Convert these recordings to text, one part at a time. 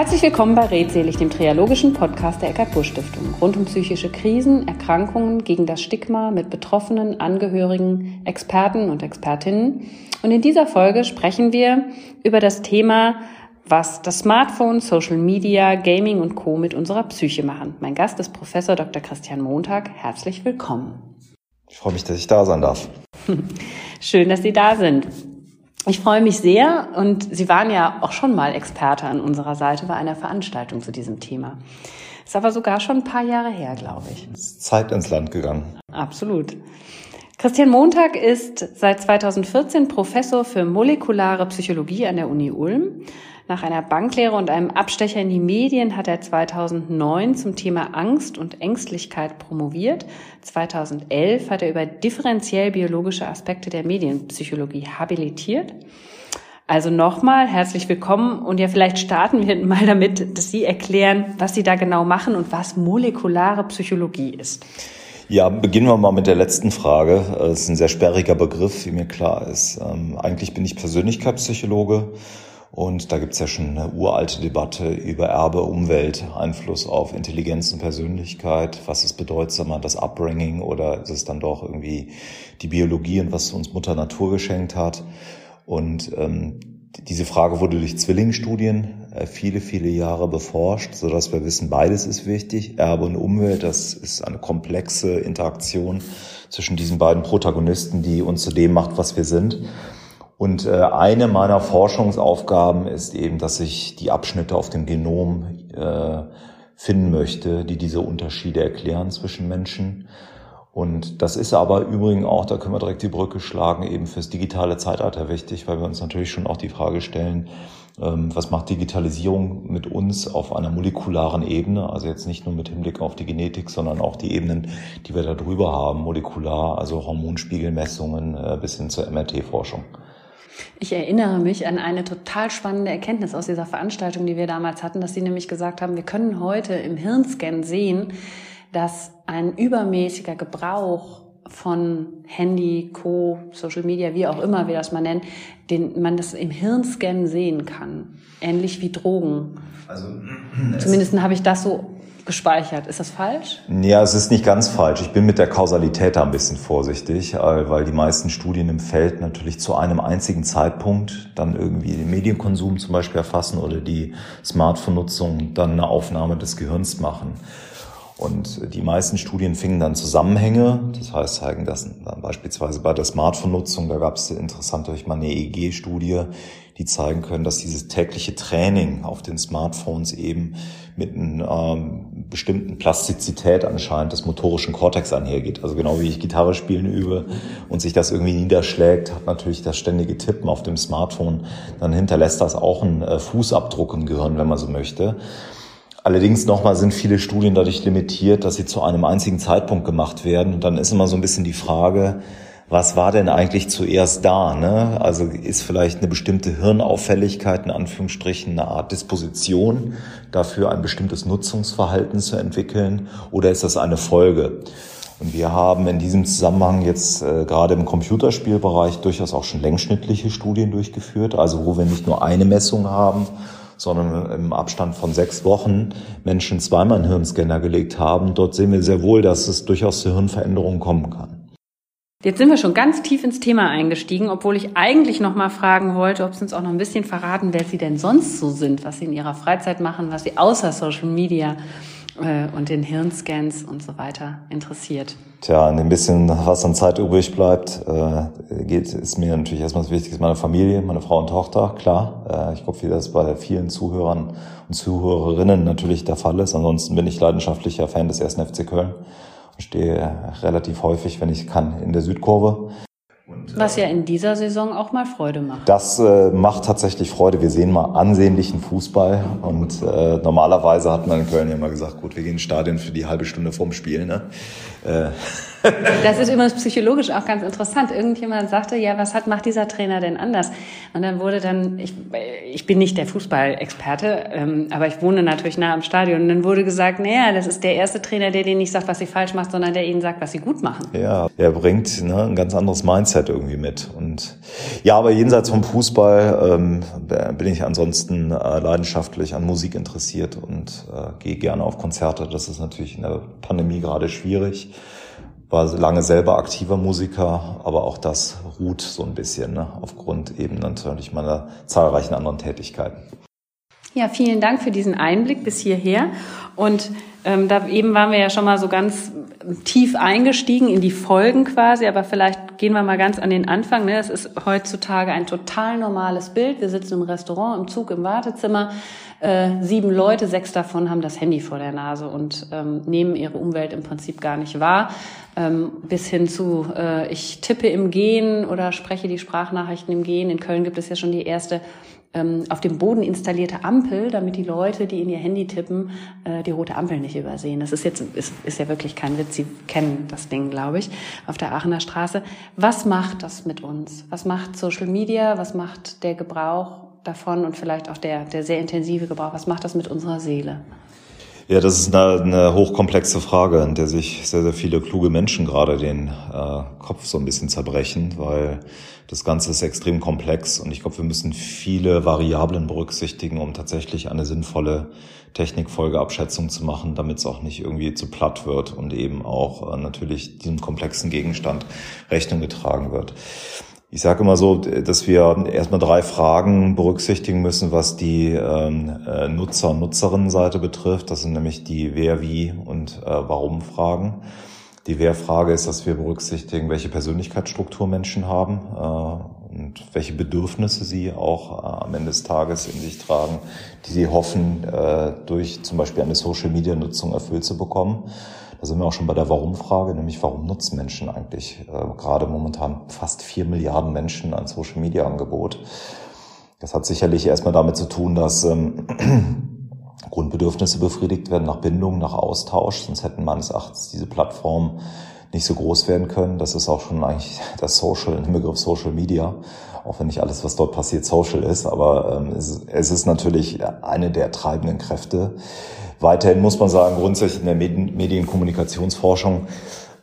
Herzlich willkommen bei Redselig, dem triologischen Podcast der Eckart Busch Stiftung. Rund um psychische Krisen, Erkrankungen, gegen das Stigma mit Betroffenen, Angehörigen, Experten und Expertinnen. Und in dieser Folge sprechen wir über das Thema, was das Smartphone, Social Media, Gaming und Co. mit unserer Psyche machen. Mein Gast ist Professor Dr. Christian Montag. Herzlich willkommen. Ich freue mich, dass ich da sein darf. Schön, dass Sie da sind. Ich freue mich sehr und Sie waren ja auch schon mal Experte an unserer Seite bei einer Veranstaltung zu diesem Thema. Ist aber sogar schon ein paar Jahre her, glaube ich. Ist Zeit ins Land gegangen. Absolut. Christian Montag ist seit 2014 Professor für molekulare Psychologie an der Uni Ulm nach einer Banklehre und einem Abstecher in die Medien hat er 2009 zum Thema Angst und Ängstlichkeit promoviert. 2011 hat er über differenziell biologische Aspekte der Medienpsychologie habilitiert. Also nochmal herzlich willkommen und ja, vielleicht starten wir mal damit, dass Sie erklären, was Sie da genau machen und was molekulare Psychologie ist. Ja, beginnen wir mal mit der letzten Frage. Das ist ein sehr sperriger Begriff, wie mir klar ist. Ähm, eigentlich bin ich Persönlichkeitspsychologe und da gibt's ja schon eine uralte Debatte über Erbe, Umwelt, Einfluss auf Intelligenz und Persönlichkeit. Was ist bedeutsamer, das Upbringing oder ist es dann doch irgendwie die Biologie und was uns Mutter Natur geschenkt hat? Und ähm, diese Frage wurde durch Zwillingsstudien äh, viele, viele Jahre beforscht, so dass wir wissen, beides ist wichtig. Erbe und Umwelt, das ist eine komplexe Interaktion zwischen diesen beiden Protagonisten, die uns zu dem macht, was wir sind. Und äh, eine meiner Forschungsaufgaben ist eben, dass ich die Abschnitte auf dem Genom äh, finden möchte, die diese Unterschiede erklären zwischen Menschen. Und das ist aber übrigens auch, da können wir direkt die Brücke schlagen, eben fürs digitale Zeitalter wichtig, weil wir uns natürlich schon auch die Frage stellen, ähm, was macht Digitalisierung mit uns auf einer molekularen Ebene, also jetzt nicht nur mit Hinblick auf die Genetik, sondern auch die Ebenen, die wir da drüber haben, molekular, also Hormonspiegelmessungen äh, bis hin zur MRT-Forschung. Ich erinnere mich an eine total spannende Erkenntnis aus dieser Veranstaltung, die wir damals hatten, dass Sie nämlich gesagt haben, wir können heute im Hirnscan sehen, dass ein übermäßiger Gebrauch von Handy, Co., Social Media, wie auch immer wir das mal nennen, den man das im Hirnscan sehen kann. Ähnlich wie Drogen. Also, Zumindest habe ich das so gespeichert. Ist das falsch? Ja, es ist nicht ganz falsch. Ich bin mit der Kausalität da ein bisschen vorsichtig, äh, weil die meisten Studien im Feld natürlich zu einem einzigen Zeitpunkt dann irgendwie den Medienkonsum zum Beispiel erfassen oder die Smartphone-Nutzung dann eine Aufnahme des Gehirns machen. Und die meisten Studien fingen dann Zusammenhänge, das heißt zeigen das dann beispielsweise bei der Smartphone-Nutzung, da gab es interessante, ich meine, eine EEG-Studie, die zeigen können, dass dieses tägliche Training auf den Smartphones eben mit einer ähm, bestimmten Plastizität anscheinend des motorischen Kortex einhergeht. Also genau wie ich Gitarre spielen übe und sich das irgendwie niederschlägt, hat natürlich das ständige Tippen auf dem Smartphone, dann hinterlässt das auch einen äh, Fußabdruck im Gehirn, wenn man so möchte. Allerdings nochmal sind viele Studien dadurch limitiert, dass sie zu einem einzigen Zeitpunkt gemacht werden. Und dann ist immer so ein bisschen die Frage, was war denn eigentlich zuerst da? Ne? Also ist vielleicht eine bestimmte Hirnauffälligkeit, in Anführungsstrichen, eine Art Disposition dafür, ein bestimmtes Nutzungsverhalten zu entwickeln? Oder ist das eine Folge? Und wir haben in diesem Zusammenhang jetzt äh, gerade im Computerspielbereich durchaus auch schon längsschnittliche Studien durchgeführt, also wo wir nicht nur eine Messung haben, sondern im Abstand von sechs Wochen Menschen zweimal einen Hirnscanner gelegt haben. Dort sehen wir sehr wohl, dass es durchaus zu Hirnveränderungen kommen kann. Jetzt sind wir schon ganz tief ins Thema eingestiegen, obwohl ich eigentlich noch mal fragen wollte, ob Sie uns auch noch ein bisschen verraten, wer Sie denn sonst so sind, was Sie in Ihrer Freizeit machen, was Sie außer Social Media äh, und den Hirnscans und so weiter interessiert. Tja, ein bisschen, was an Zeit übrig bleibt, äh, geht, ist mir natürlich erstmal das Wichtigste, meine Familie, meine Frau und Tochter, klar. Äh, ich glaube, wie das bei vielen Zuhörern und Zuhörerinnen natürlich der Fall ist. Ansonsten bin ich leidenschaftlicher Fan des 1. FC Köln stehe relativ häufig, wenn ich kann, in der Südkurve. Was ja in dieser Saison auch mal Freude macht. Das äh, macht tatsächlich Freude. Wir sehen mal ansehnlichen Fußball und äh, normalerweise hat man in Köln ja immer gesagt, gut, wir gehen ins Stadion für die halbe Stunde vorm Spiel. Ne? Äh, Das ist übrigens psychologisch auch ganz interessant. Irgendjemand sagte, ja, was hat, macht dieser Trainer denn anders? Und dann wurde dann, ich, ich bin nicht der Fußballexperte, ähm, aber ich wohne natürlich nah am Stadion. Und dann wurde gesagt, naja, das ist der erste Trainer, der denen nicht sagt, was sie falsch macht, sondern der ihnen sagt, was sie gut machen. Ja, er bringt ne, ein ganz anderes Mindset irgendwie mit. Und ja, aber jenseits vom Fußball ähm, bin ich ansonsten äh, leidenschaftlich an Musik interessiert und äh, gehe gerne auf Konzerte. Das ist natürlich in der Pandemie gerade schwierig war lange selber aktiver Musiker, aber auch das ruht so ein bisschen ne, aufgrund eben natürlich meiner zahlreichen anderen Tätigkeiten. Ja, vielen Dank für diesen Einblick bis hierher. Und ähm, da eben waren wir ja schon mal so ganz tief eingestiegen in die Folgen quasi, aber vielleicht gehen wir mal ganz an den Anfang. Ne? Das ist heutzutage ein total normales Bild. Wir sitzen im Restaurant, im Zug, im Wartezimmer. Äh, sieben Leute, sechs davon haben das Handy vor der Nase und ähm, nehmen ihre Umwelt im Prinzip gar nicht wahr. Ähm, bis hin zu, äh, ich tippe im Gehen oder spreche die Sprachnachrichten im Gehen. In Köln gibt es ja schon die erste ähm, auf dem Boden installierte Ampel, damit die Leute, die in ihr Handy tippen, äh, die rote Ampel nicht übersehen. Das ist jetzt ist, ist ja wirklich kein Witz. Sie kennen das Ding, glaube ich, auf der Aachener Straße. Was macht das mit uns? Was macht Social Media? Was macht der Gebrauch davon und vielleicht auch der, der sehr intensive Gebrauch? Was macht das mit unserer Seele? Ja, das ist eine, eine hochkomplexe Frage, in der sich sehr, sehr viele kluge Menschen gerade den äh, Kopf so ein bisschen zerbrechen, weil das Ganze ist extrem komplex und ich glaube, wir müssen viele Variablen berücksichtigen, um tatsächlich eine sinnvolle Technikfolgeabschätzung zu machen, damit es auch nicht irgendwie zu platt wird und eben auch äh, natürlich diesem komplexen Gegenstand Rechnung getragen wird. Ich sage immer so, dass wir erstmal drei Fragen berücksichtigen müssen, was die ähm, äh, Nutzer- und Nutzerinnenseite betrifft. Das sind nämlich die Wer, Wie und äh, Warum-Fragen. Die Wer-Frage ist, dass wir berücksichtigen, welche Persönlichkeitsstruktur Menschen haben äh, und welche Bedürfnisse sie auch äh, am Ende des Tages in sich tragen, die sie hoffen, äh, durch zum Beispiel eine Social-Media-Nutzung erfüllt zu bekommen. Da sind wir auch schon bei der Warum-Frage, nämlich warum nutzen Menschen eigentlich äh, gerade momentan fast vier Milliarden Menschen ein Social-Media-Angebot. Das hat sicherlich erstmal damit zu tun, dass ähm, Grundbedürfnisse befriedigt werden nach Bindung, nach Austausch. Sonst hätten meines Erachtens diese Plattformen nicht so groß werden können. Das ist auch schon eigentlich das Social, im Begriff Social Media, auch wenn nicht alles, was dort passiert, Social ist. Aber ähm, es, es ist natürlich eine der treibenden Kräfte. Weiterhin muss man sagen, grundsätzlich in der Medienkommunikationsforschung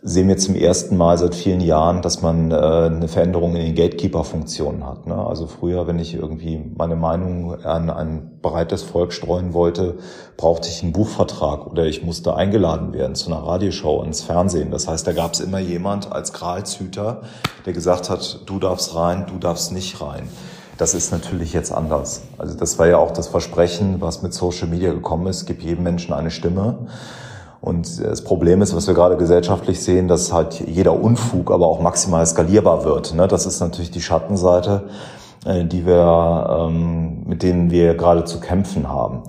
sehen wir zum ersten Mal seit vielen Jahren, dass man äh, eine Veränderung in den Gatekeeper-Funktionen hat. Ne? Also früher, wenn ich irgendwie meine Meinung an ein breites Volk streuen wollte, brauchte ich einen Buchvertrag oder ich musste eingeladen werden zu einer Radioshow ins Fernsehen. Das heißt, da gab es immer jemand als Gralshüter, der gesagt hat, du darfst rein, du darfst nicht rein. Das ist natürlich jetzt anders. Also das war ja auch das Versprechen, was mit Social Media gekommen ist, gibt jedem Menschen eine Stimme. Und das Problem ist, was wir gerade gesellschaftlich sehen, dass halt jeder Unfug aber auch maximal skalierbar wird. Ne? Das ist natürlich die Schattenseite, äh, die wir, ähm, mit denen wir gerade zu kämpfen haben.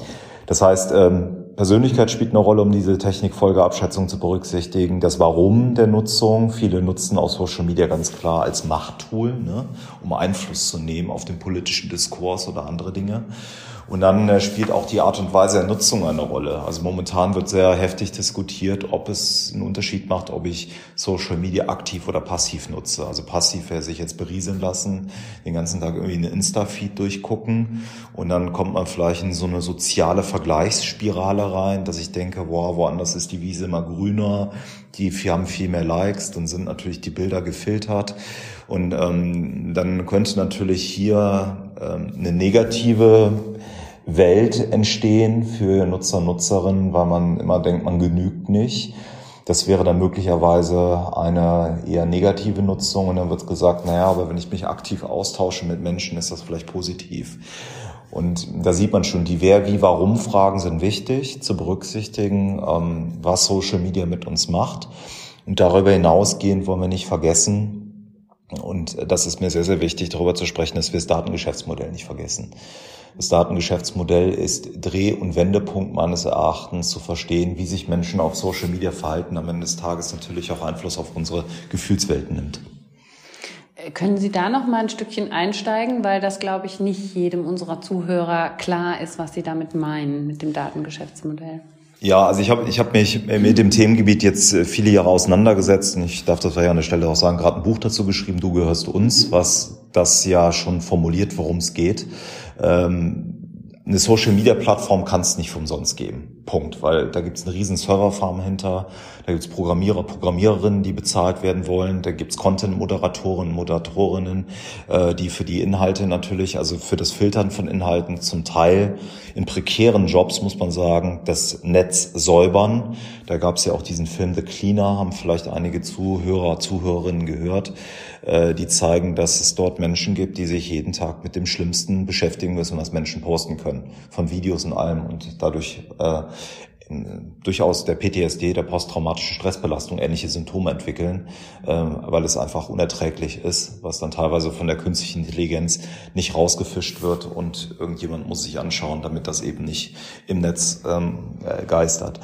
Das heißt, ähm, Persönlichkeit spielt eine Rolle, um diese Technikfolgeabschätzung zu berücksichtigen. Das Warum der Nutzung. Viele nutzen auch Social Media ganz klar als Machttool, ne, um Einfluss zu nehmen auf den politischen Diskurs oder andere Dinge. Und dann äh, spielt auch die Art und Weise der Nutzung eine Rolle. Also momentan wird sehr heftig diskutiert, ob es einen Unterschied macht, ob ich Social Media aktiv oder passiv nutze. Also passiv wäre sich jetzt berieseln lassen, den ganzen Tag irgendwie eine Insta-Feed durchgucken und dann kommt man vielleicht in so eine soziale Vergleichsspirale rein, dass ich denke, wow, woanders ist die Wiese immer grüner, die haben viel mehr Likes, dann sind natürlich die Bilder gefiltert und ähm, dann könnte natürlich hier ähm, eine negative Welt entstehen für Nutzer, Nutzerinnen, weil man immer denkt, man genügt nicht. Das wäre dann möglicherweise eine eher negative Nutzung und dann wird gesagt, naja, aber wenn ich mich aktiv austausche mit Menschen, ist das vielleicht positiv. Und da sieht man schon, die Wer, Wie, Warum-Fragen sind wichtig zu berücksichtigen, ähm, was Social Media mit uns macht. Und darüber hinausgehend wollen wir nicht vergessen, und das ist mir sehr, sehr wichtig, darüber zu sprechen, dass wir das Datengeschäftsmodell nicht vergessen. Das Datengeschäftsmodell ist Dreh- und Wendepunkt meines Erachtens zu verstehen, wie sich Menschen auf Social Media verhalten, am Ende des Tages natürlich auch Einfluss auf unsere Gefühlswelten nimmt. Können Sie da noch mal ein Stückchen einsteigen, weil das, glaube ich, nicht jedem unserer Zuhörer klar ist, was Sie damit meinen mit dem Datengeschäftsmodell? Ja, also ich habe ich hab mich mit dem Themengebiet jetzt äh, viele Jahre auseinandergesetzt und ich darf das ja an der Stelle auch sagen, gerade ein Buch dazu geschrieben, Du gehörst uns, was das ja schon formuliert, worum es geht. Ähm, eine Social-Media-Plattform kann es nicht umsonst geben. Punkt. Weil da gibt es eine riesen Serverfarm hinter, da gibt es Programmierer, Programmiererinnen, die bezahlt werden wollen, da gibt es Content-Moderatoren, Moderatorinnen, äh, die für die Inhalte natürlich, also für das Filtern von Inhalten zum Teil in prekären Jobs, muss man sagen, das Netz säubern. Da gab es ja auch diesen Film The Cleaner, haben vielleicht einige Zuhörer, Zuhörerinnen gehört äh, die zeigen, dass es dort Menschen gibt, die sich jeden Tag mit dem Schlimmsten beschäftigen müssen, was Menschen posten können, von Videos und allem und dadurch äh, durchaus der PTSD, der posttraumatische Stressbelastung, ähnliche Symptome entwickeln, äh, weil es einfach unerträglich ist, was dann teilweise von der künstlichen Intelligenz nicht rausgefischt wird und irgendjemand muss sich anschauen, damit das eben nicht im Netz ähm, äh, geistert.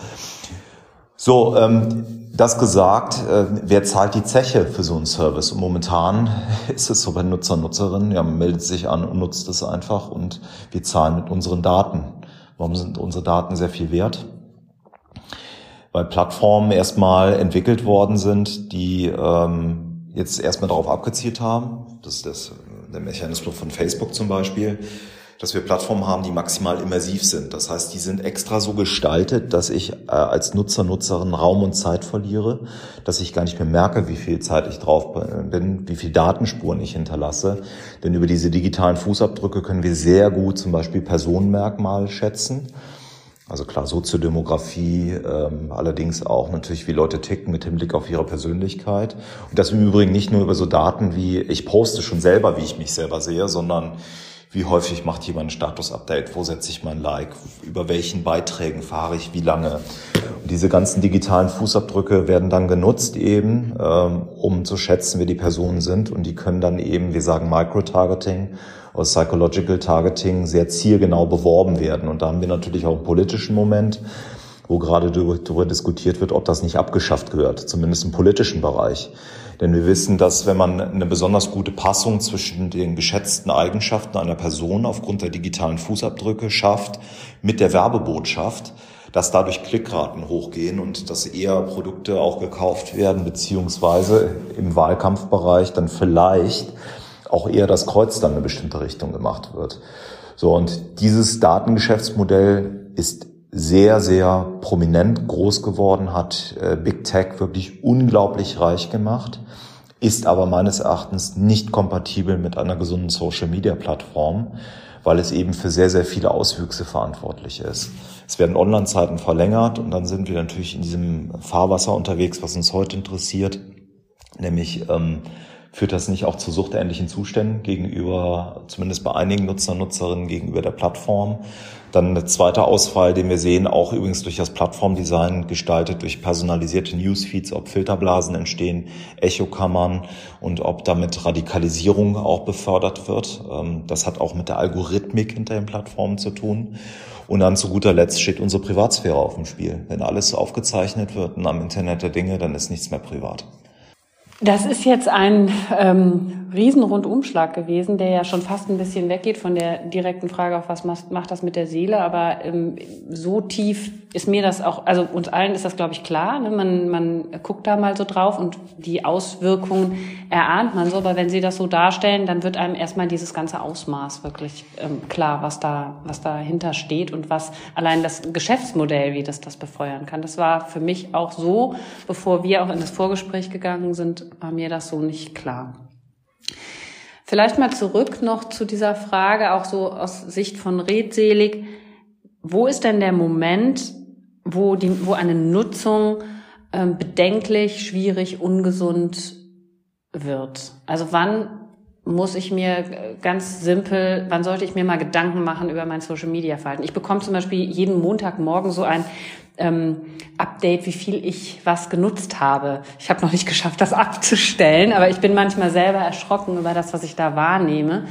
So, ähm, das gesagt, äh, wer zahlt die Zeche für so einen Service? Und momentan ist es so bei Nutzer, Nutzerinnen, ja, man meldet sich an und nutzt es einfach und wir zahlen mit unseren Daten. Warum sind unsere Daten sehr viel wert? Weil Plattformen erstmal entwickelt worden sind, die ähm, jetzt erstmal darauf abgezielt haben. Das ist das, der Mechanismus von Facebook zum Beispiel dass wir Plattformen haben, die maximal immersiv sind. Das heißt, die sind extra so gestaltet, dass ich äh, als Nutzer, Nutzerin Raum und Zeit verliere, dass ich gar nicht mehr merke, wie viel Zeit ich drauf bin, wie viel Datenspuren ich hinterlasse. Denn über diese digitalen Fußabdrücke können wir sehr gut zum Beispiel Personenmerkmale schätzen. Also klar, Soziodemografie, ähm, allerdings auch natürlich, wie Leute ticken mit Hinblick auf ihre Persönlichkeit. Und das im Übrigen nicht nur über so Daten wie, ich poste schon selber, wie ich mich selber sehe, sondern wie häufig macht jemand ein Status-Update, wo setze ich mein Like, über welchen Beiträgen fahre ich, wie lange. Und diese ganzen digitalen Fußabdrücke werden dann genutzt eben, ähm, um zu schätzen, wer die Personen sind. Und die können dann eben, wir sagen Micro-Targeting oder Psychological Targeting, sehr zielgenau beworben werden. Und da haben wir natürlich auch einen politischen Moment, wo gerade darüber diskutiert wird, ob das nicht abgeschafft gehört, zumindest im politischen Bereich. Denn wir wissen, dass wenn man eine besonders gute Passung zwischen den geschätzten Eigenschaften einer Person aufgrund der digitalen Fußabdrücke schafft mit der Werbebotschaft, dass dadurch Klickraten hochgehen und dass eher Produkte auch gekauft werden, beziehungsweise im Wahlkampfbereich dann vielleicht auch eher das Kreuz dann in eine bestimmte Richtung gemacht wird. So, und dieses Datengeschäftsmodell ist sehr, sehr prominent groß geworden, hat äh, Big Tech wirklich unglaublich reich gemacht, ist aber meines Erachtens nicht kompatibel mit einer gesunden Social-Media-Plattform, weil es eben für sehr, sehr viele Auswüchse verantwortlich ist. Es werden Online-Zeiten verlängert und dann sind wir natürlich in diesem Fahrwasser unterwegs, was uns heute interessiert, nämlich ähm, führt das nicht auch zu suchtähnlichen Zuständen gegenüber, zumindest bei einigen Nutzer, Nutzerinnen gegenüber der Plattform, dann ein zweiter Ausfall, den wir sehen, auch übrigens durch das Plattformdesign gestaltet, durch personalisierte Newsfeeds, ob Filterblasen entstehen, Echokammern und ob damit Radikalisierung auch befördert wird. Ähm, das hat auch mit der Algorithmik hinter den Plattformen zu tun. Und dann zu guter Letzt steht unsere Privatsphäre auf dem Spiel. Wenn alles aufgezeichnet wird und am Internet der Dinge, dann ist nichts mehr privat. Das ist jetzt ein ähm, Riesenrundumschlag gewesen, der ja schon fast ein bisschen weggeht von der direkten Frage auf was macht das mit der Seele, aber ähm, so tief ist mir das auch, also uns allen ist das, glaube ich, klar. Ne? Man, man guckt da mal so drauf und die Auswirkungen erahnt man so, aber wenn Sie das so darstellen, dann wird einem erstmal dieses ganze Ausmaß wirklich ähm, klar, was da, was dahinter steht und was allein das Geschäftsmodell, wie das das befeuern kann. Das war für mich auch so, bevor wir auch in das Vorgespräch gegangen sind, war mir das so nicht klar. Vielleicht mal zurück noch zu dieser Frage, auch so aus Sicht von Redselig. Wo ist denn der Moment, wo, die, wo eine Nutzung äh, bedenklich, schwierig, ungesund wird? Also wann muss ich mir ganz simpel, wann sollte ich mir mal Gedanken machen über mein Social Media Verhalten? Ich bekomme zum Beispiel jeden Montagmorgen so ein ähm, Update, wie viel ich was genutzt habe. Ich habe noch nicht geschafft, das abzustellen, aber ich bin manchmal selber erschrocken über das, was ich da wahrnehme.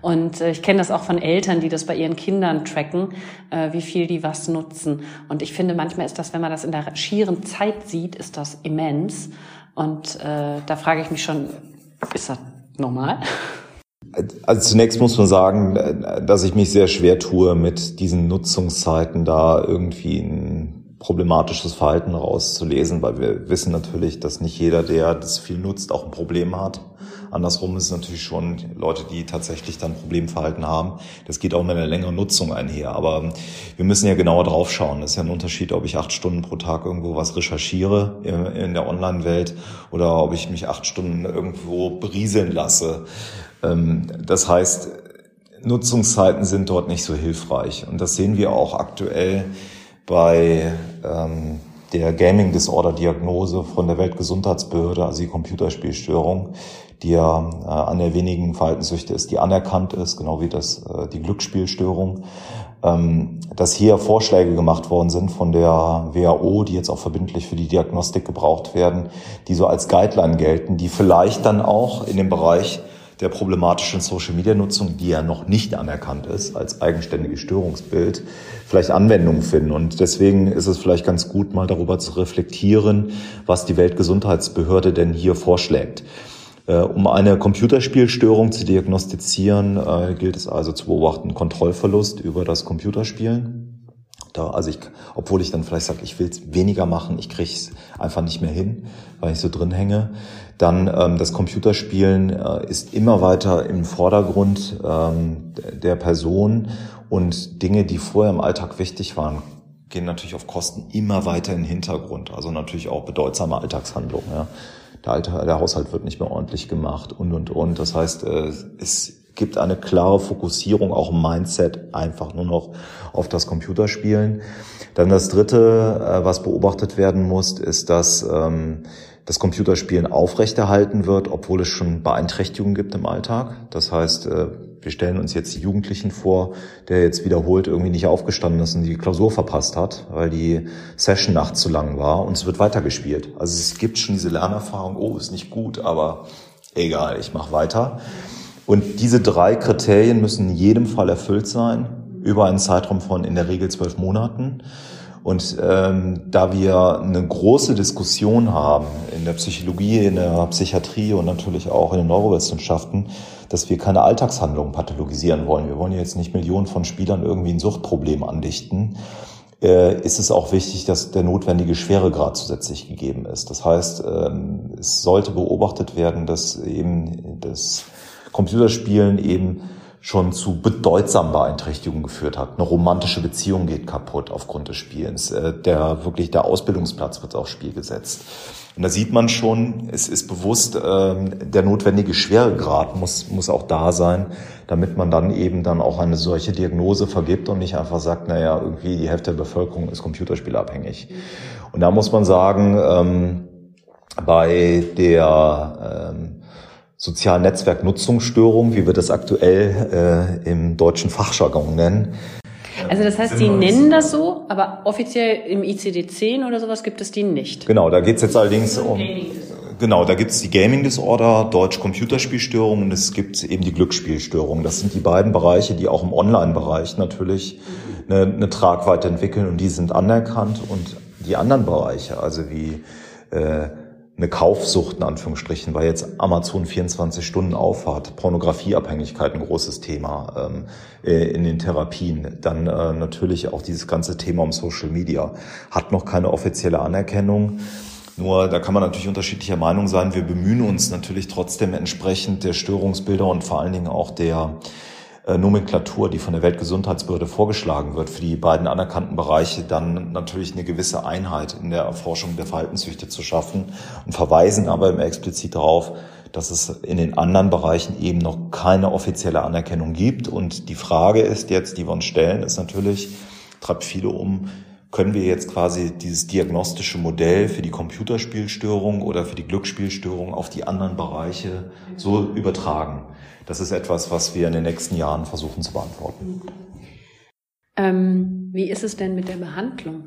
Und äh, ich kenne das auch von Eltern, die das bei ihren Kindern tracken, äh, wie viel die was nutzen. Und ich finde, manchmal ist das, wenn man das in der schieren Zeit sieht, ist das immens. Und äh, da frage ich mich schon, ist das normal? Also zunächst muss man sagen, dass ich mich sehr schwer tue, mit diesen Nutzungszeiten da irgendwie ein problematisches Verhalten rauszulesen, weil wir wissen natürlich, dass nicht jeder, der das viel nutzt, auch ein Problem hat. Andersrum ist es natürlich schon Leute, die tatsächlich dann Problemverhalten haben. Das geht auch mit einer längeren Nutzung einher. Aber wir müssen ja genauer drauf schauen. Das ist ja ein Unterschied, ob ich acht Stunden pro Tag irgendwo was recherchiere in der Online-Welt oder ob ich mich acht Stunden irgendwo berieseln lasse. Ähm, das heißt, Nutzungszeiten sind dort nicht so hilfreich. Und das sehen wir auch aktuell bei ähm, der Gaming Disorder Diagnose von der Weltgesundheitsbehörde, also die Computerspielstörung, die ja äh, an der wenigen Verhaltenssüchte ist, die anerkannt ist, genau wie das äh, die Glücksspielstörung, ähm, dass hier Vorschläge gemacht worden sind von der WHO, die jetzt auch verbindlich für die Diagnostik gebraucht werden, die so als Guideline gelten, die vielleicht dann auch in dem Bereich der problematischen Social-Media-Nutzung, die ja noch nicht anerkannt ist als eigenständiges Störungsbild, vielleicht Anwendung finden. Und deswegen ist es vielleicht ganz gut, mal darüber zu reflektieren, was die Weltgesundheitsbehörde denn hier vorschlägt. Äh, um eine Computerspielstörung zu diagnostizieren, äh, gilt es also zu beobachten Kontrollverlust über das Computerspielen. Da, also ich, obwohl ich dann vielleicht sage, ich will es weniger machen, ich kriege es einfach nicht mehr hin, weil ich so drin hänge. Dann ähm, das Computerspielen äh, ist immer weiter im Vordergrund ähm, der Person und Dinge, die vorher im Alltag wichtig waren, gehen natürlich auf Kosten immer weiter in den Hintergrund. Also natürlich auch bedeutsame Alltagshandlungen. Ja. Der, Alter, der Haushalt wird nicht mehr ordentlich gemacht und und und. Das heißt, äh, es gibt eine klare Fokussierung, auch im Mindset, einfach nur noch auf das Computerspielen. Dann das Dritte, äh, was beobachtet werden muss, ist, dass ähm, das Computerspielen aufrechterhalten wird, obwohl es schon Beeinträchtigungen gibt im Alltag. Das heißt, äh, wir stellen uns jetzt die Jugendlichen vor, der jetzt wiederholt irgendwie nicht aufgestanden ist und die Klausur verpasst hat, weil die Session nachts zu lang war und es wird weitergespielt. Also es gibt schon diese Lernerfahrung, oh, ist nicht gut, aber egal, ich mache weiter. Und diese drei Kriterien müssen in jedem Fall erfüllt sein, über einen Zeitraum von in der Regel zwölf Monaten. Und ähm, da wir eine große Diskussion haben in der Psychologie, in der Psychiatrie und natürlich auch in den Neurowissenschaften, dass wir keine Alltagshandlungen pathologisieren wollen. Wir wollen jetzt nicht Millionen von Spielern irgendwie ein Suchtproblem andichten. Äh, ist es auch wichtig, dass der notwendige Schweregrad zusätzlich gegeben ist. Das heißt, ähm, es sollte beobachtet werden, dass eben das Computerspielen eben schon zu bedeutsamen Beeinträchtigungen geführt hat. Eine romantische Beziehung geht kaputt aufgrund des Spielens. Äh, der wirklich der Ausbildungsplatz wird aufs Spiel gesetzt. Und da sieht man schon, es ist bewusst, ähm, der notwendige Schweregrad muss, muss auch da sein, damit man dann eben dann auch eine solche Diagnose vergibt und nicht einfach sagt, naja, irgendwie die Hälfte der Bevölkerung ist computerspielabhängig. Und da muss man sagen, ähm, bei der ähm, sozialen Netzwerknutzungsstörung, wie wir das aktuell äh, im deutschen Fachjargon nennen. Also das heißt, Sie nennen das so, aber offiziell im ICD-10 oder sowas gibt es die nicht. Genau, da geht es jetzt allerdings um... Genau, da gibt es die Gaming Disorder, Deutsch Computerspielstörung und es gibt eben die Glücksspielstörung. Das sind die beiden Bereiche, die auch im Online-Bereich natürlich eine, eine Tragweite entwickeln und die sind anerkannt und die anderen Bereiche, also wie äh, eine Kaufsucht in Anführungsstrichen, weil jetzt Amazon 24 Stunden aufhat, Pornografieabhängigkeit ein großes Thema ähm, äh, in den Therapien. Dann äh, natürlich auch dieses ganze Thema um Social Media hat noch keine offizielle Anerkennung. Nur da kann man natürlich unterschiedlicher Meinung sein. Wir bemühen uns natürlich trotzdem entsprechend der Störungsbilder und vor allen Dingen auch der Nomenklatur, die von der Weltgesundheitsbehörde vorgeschlagen wird, für die beiden anerkannten Bereiche dann natürlich eine gewisse Einheit in der Erforschung der Verhaltenssüchte zu schaffen und verweisen aber immer explizit darauf, dass es in den anderen Bereichen eben noch keine offizielle Anerkennung gibt. Und die Frage ist jetzt, die wir uns stellen, ist natürlich, treibt viele um, können wir jetzt quasi dieses diagnostische Modell für die Computerspielstörung oder für die Glücksspielstörung auf die anderen Bereiche so übertragen? Das ist etwas, was wir in den nächsten Jahren versuchen zu beantworten. Ähm, wie ist es denn mit der Behandlung?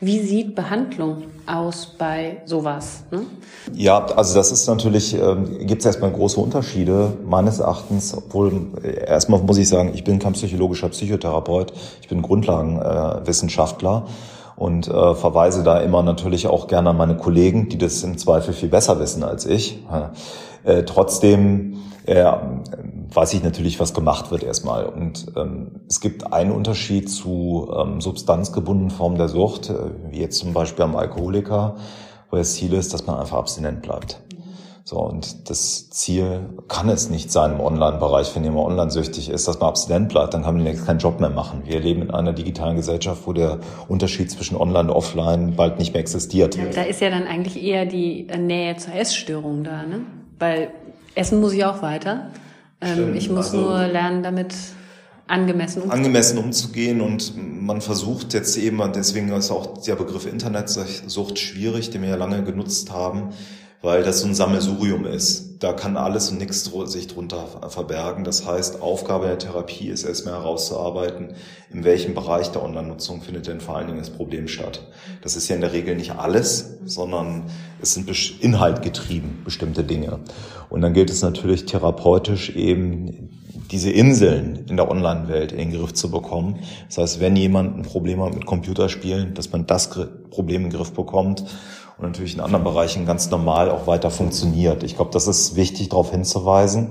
Wie sieht Behandlung aus bei sowas? Ne? Ja, also das ist natürlich, ähm, gibt es erstmal große Unterschiede meines Erachtens, obwohl äh, erstmal muss ich sagen, ich bin kein psychologischer Psychotherapeut, ich bin Grundlagenwissenschaftler äh, und äh, verweise da immer natürlich auch gerne an meine Kollegen, die das im Zweifel viel besser wissen als ich. Äh, trotzdem äh, weiß ich natürlich, was gemacht wird erstmal. Und ähm, es gibt einen Unterschied zu ähm, substanzgebundenen Formen der Sucht, äh, wie jetzt zum Beispiel am Alkoholiker, wo das Ziel ist, dass man einfach abstinent bleibt. So, und das Ziel kann es nicht sein im Online-Bereich, wenn jemand online süchtig ist, dass man abstinent bleibt, dann kann man jetzt keinen Job mehr machen. Wir leben in einer digitalen Gesellschaft, wo der Unterschied zwischen Online und Offline bald nicht mehr existiert. Ja, da ist ja dann eigentlich eher die Nähe zur Essstörung da, ne? Weil Essen muss ich auch weiter. Ähm, ich muss also, nur lernen, damit angemessen umzugehen. Angemessen umzugehen und man versucht jetzt eben, deswegen ist auch der Begriff Internetsucht schwierig, den wir ja lange genutzt haben, weil das so ein Sammelsurium ist. Da kann alles und nichts sich drunter verbergen. Das heißt, Aufgabe der Therapie ist erstmal herauszuarbeiten, in welchem Bereich der Online-Nutzung findet denn vor allen Dingen das Problem statt. Das ist ja in der Regel nicht alles, sondern es sind inhaltgetrieben bestimmte Dinge. Und dann gilt es natürlich therapeutisch eben diese Inseln in der Online-Welt in den Griff zu bekommen. Das heißt, wenn jemand ein Problem hat mit Computerspielen, dass man das Problem in den Griff bekommt und natürlich in anderen Bereichen ganz normal auch weiter funktioniert. Ich glaube, das ist wichtig, darauf hinzuweisen,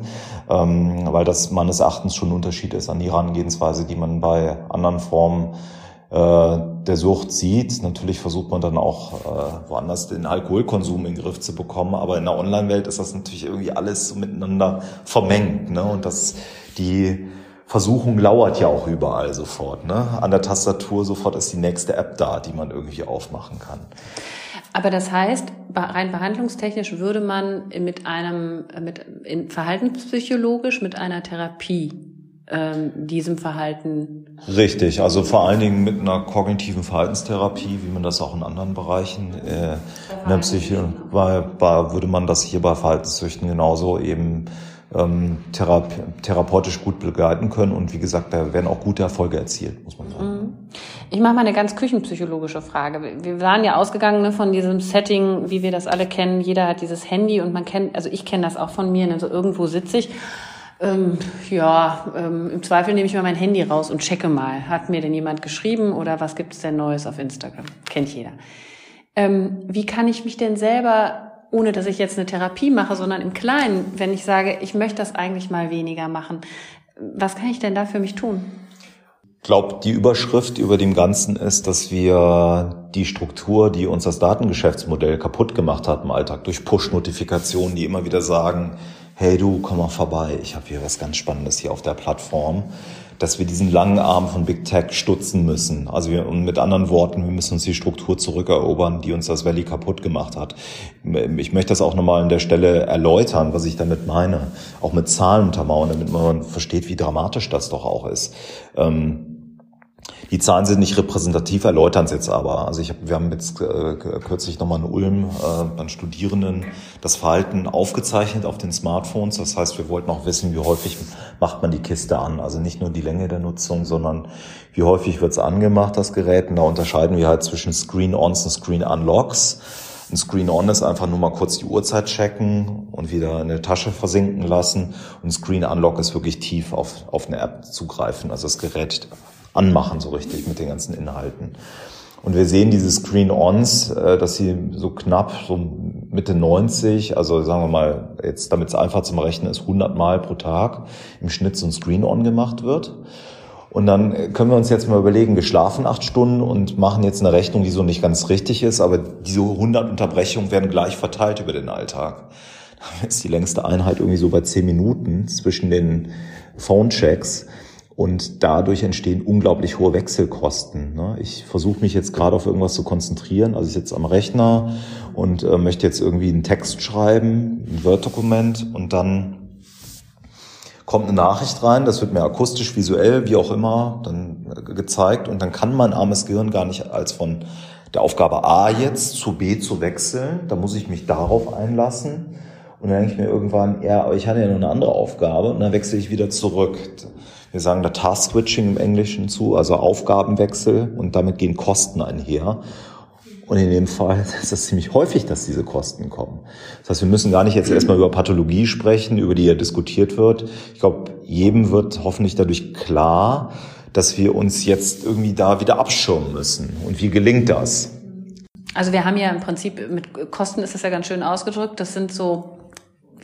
ähm, weil das meines Erachtens schon ein Unterschied ist an die Herangehensweise, die man bei anderen Formen äh, der Sucht sieht. Natürlich versucht man dann auch äh, woanders den Alkoholkonsum in den Griff zu bekommen, aber in der Online-Welt ist das natürlich irgendwie alles so miteinander vermengt. Ne? Und das die Versuchung lauert ja auch überall sofort. Ne? An der Tastatur sofort ist die nächste App da, die man irgendwie aufmachen kann. Aber das heißt, rein behandlungstechnisch würde man mit einem, mit in, verhaltenspsychologisch mit einer Therapie ähm, diesem Verhalten. Richtig, also vor allen Dingen mit einer kognitiven Verhaltenstherapie, wie man das auch in anderen Bereichen äh, in der bei, würde man das hier bei Verhaltenssüchten genauso eben ähm, therapeutisch gut begleiten können. Und wie gesagt, da werden auch gute Erfolge erzielt, muss man sagen. Mhm. Ich mache mal eine ganz küchenpsychologische Frage. Wir waren ja ausgegangen ne, von diesem Setting, wie wir das alle kennen. Jeder hat dieses Handy und man kennt, also ich kenne das auch von mir, also irgendwo sitze ich. Ähm, ja, ähm, im Zweifel nehme ich mal mein Handy raus und checke mal. Hat mir denn jemand geschrieben oder was gibt es denn Neues auf Instagram? Kennt jeder. Ähm, wie kann ich mich denn selber ohne dass ich jetzt eine Therapie mache, sondern im Kleinen, wenn ich sage, ich möchte das eigentlich mal weniger machen. Was kann ich denn da für mich tun? Glaube, die Überschrift über dem Ganzen ist, dass wir die Struktur, die uns das Datengeschäftsmodell kaputt gemacht hat im Alltag, durch Push-Notifikationen, die immer wieder sagen, hey du, komm mal vorbei, ich habe hier was ganz Spannendes hier auf der Plattform, dass wir diesen langen Arm von Big Tech stutzen müssen. Also wir, mit anderen Worten, wir müssen uns die Struktur zurückerobern, die uns das Valley kaputt gemacht hat. Ich möchte das auch nochmal an der Stelle erläutern, was ich damit meine. Auch mit Zahlen untermauern, damit man versteht, wie dramatisch das doch auch ist. Ähm, die Zahlen sind nicht repräsentativ, erläutern es jetzt aber. Also ich hab, wir haben jetzt äh, kürzlich nochmal in Ulm äh, an Studierenden das Verhalten aufgezeichnet auf den Smartphones. Das heißt, wir wollten auch wissen, wie häufig macht man die Kiste an. Also nicht nur die Länge der Nutzung, sondern wie häufig wird es angemacht, das Gerät. Und da unterscheiden wir halt zwischen Screen-Ons und Screen-Unlocks. Ein Screen-On ist einfach nur mal kurz die Uhrzeit checken und wieder in der Tasche versinken lassen. Und Screen-Unlock ist wirklich tief auf, auf eine App zugreifen, also das Gerät anmachen so richtig mit den ganzen Inhalten. Und wir sehen diese Screen-Ons, äh, dass sie so knapp, so Mitte 90, also sagen wir mal, jetzt damit es einfach zum Rechnen ist, 100 Mal pro Tag im Schnitt so ein Screen-On gemacht wird. Und dann können wir uns jetzt mal überlegen, wir schlafen acht Stunden und machen jetzt eine Rechnung, die so nicht ganz richtig ist, aber diese 100 Unterbrechungen werden gleich verteilt über den Alltag. Da ist die längste Einheit irgendwie so bei zehn Minuten zwischen den Phone-Checks. Und dadurch entstehen unglaublich hohe Wechselkosten. Ne? Ich versuche mich jetzt gerade auf irgendwas zu konzentrieren. Also ich sitze am Rechner und äh, möchte jetzt irgendwie einen Text schreiben, ein Word-Dokument und dann kommt eine Nachricht rein, das wird mir akustisch, visuell, wie auch immer, dann äh, gezeigt und dann kann mein armes Gehirn gar nicht als von der Aufgabe A jetzt zu B zu wechseln. Da muss ich mich darauf einlassen. Und dann denke ich mir irgendwann, ja, aber ich hatte ja noch eine andere Aufgabe und dann wechsle ich wieder zurück wir sagen da Task Switching im Englischen zu, also Aufgabenwechsel und damit gehen Kosten einher. Und in dem Fall ist es ziemlich häufig, dass diese Kosten kommen. Das heißt, wir müssen gar nicht jetzt erstmal über Pathologie sprechen, über die ja diskutiert wird. Ich glaube, jedem wird hoffentlich dadurch klar, dass wir uns jetzt irgendwie da wieder abschirmen müssen. Und wie gelingt das? Also wir haben ja im Prinzip mit Kosten ist das ja ganz schön ausgedrückt. Das sind so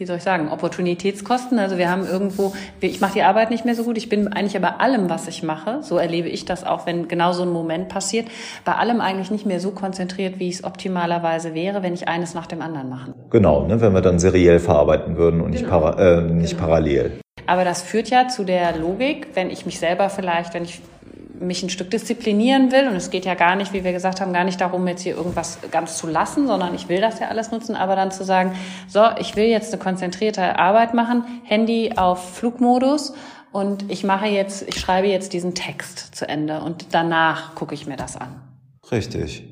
wie soll ich sagen, Opportunitätskosten. Also wir haben irgendwo, ich mache die Arbeit nicht mehr so gut. Ich bin eigentlich bei allem, was ich mache, so erlebe ich das auch, wenn genau so ein Moment passiert, bei allem eigentlich nicht mehr so konzentriert, wie ich es optimalerweise wäre, wenn ich eines nach dem anderen mache. Genau, ne, wenn wir dann seriell verarbeiten würden und genau. nicht, para, äh, nicht genau. parallel. Aber das führt ja zu der Logik, wenn ich mich selber vielleicht, wenn ich mich ein Stück disziplinieren will, und es geht ja gar nicht, wie wir gesagt haben, gar nicht darum, jetzt hier irgendwas ganz zu lassen, sondern ich will das ja alles nutzen, aber dann zu sagen, so, ich will jetzt eine konzentrierte Arbeit machen, Handy auf Flugmodus und ich mache jetzt, ich schreibe jetzt diesen Text zu Ende und danach gucke ich mir das an. Richtig.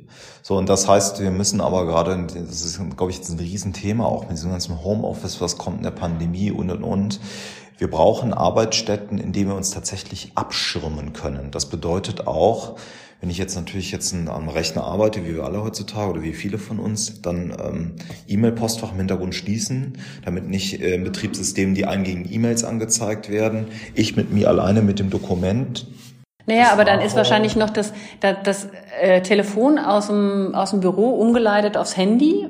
So, und das heißt, wir müssen aber gerade, das ist, glaube ich, ein Riesenthema auch mit diesem ganzen Homeoffice, was kommt in der Pandemie und und und. Wir brauchen Arbeitsstätten, in denen wir uns tatsächlich abschirmen können. Das bedeutet auch, wenn ich jetzt natürlich jetzt am Rechner arbeite, wie wir alle heutzutage oder wie viele von uns, dann ähm, E-Mail-Postfach im Hintergrund schließen, damit nicht äh, im Betriebssystem die eingängigen E-Mails angezeigt werden. Ich mit mir alleine mit dem Dokument. Naja, aber dann ist wahrscheinlich noch das, das, das äh, Telefon aus dem, aus dem Büro umgeleitet aufs Handy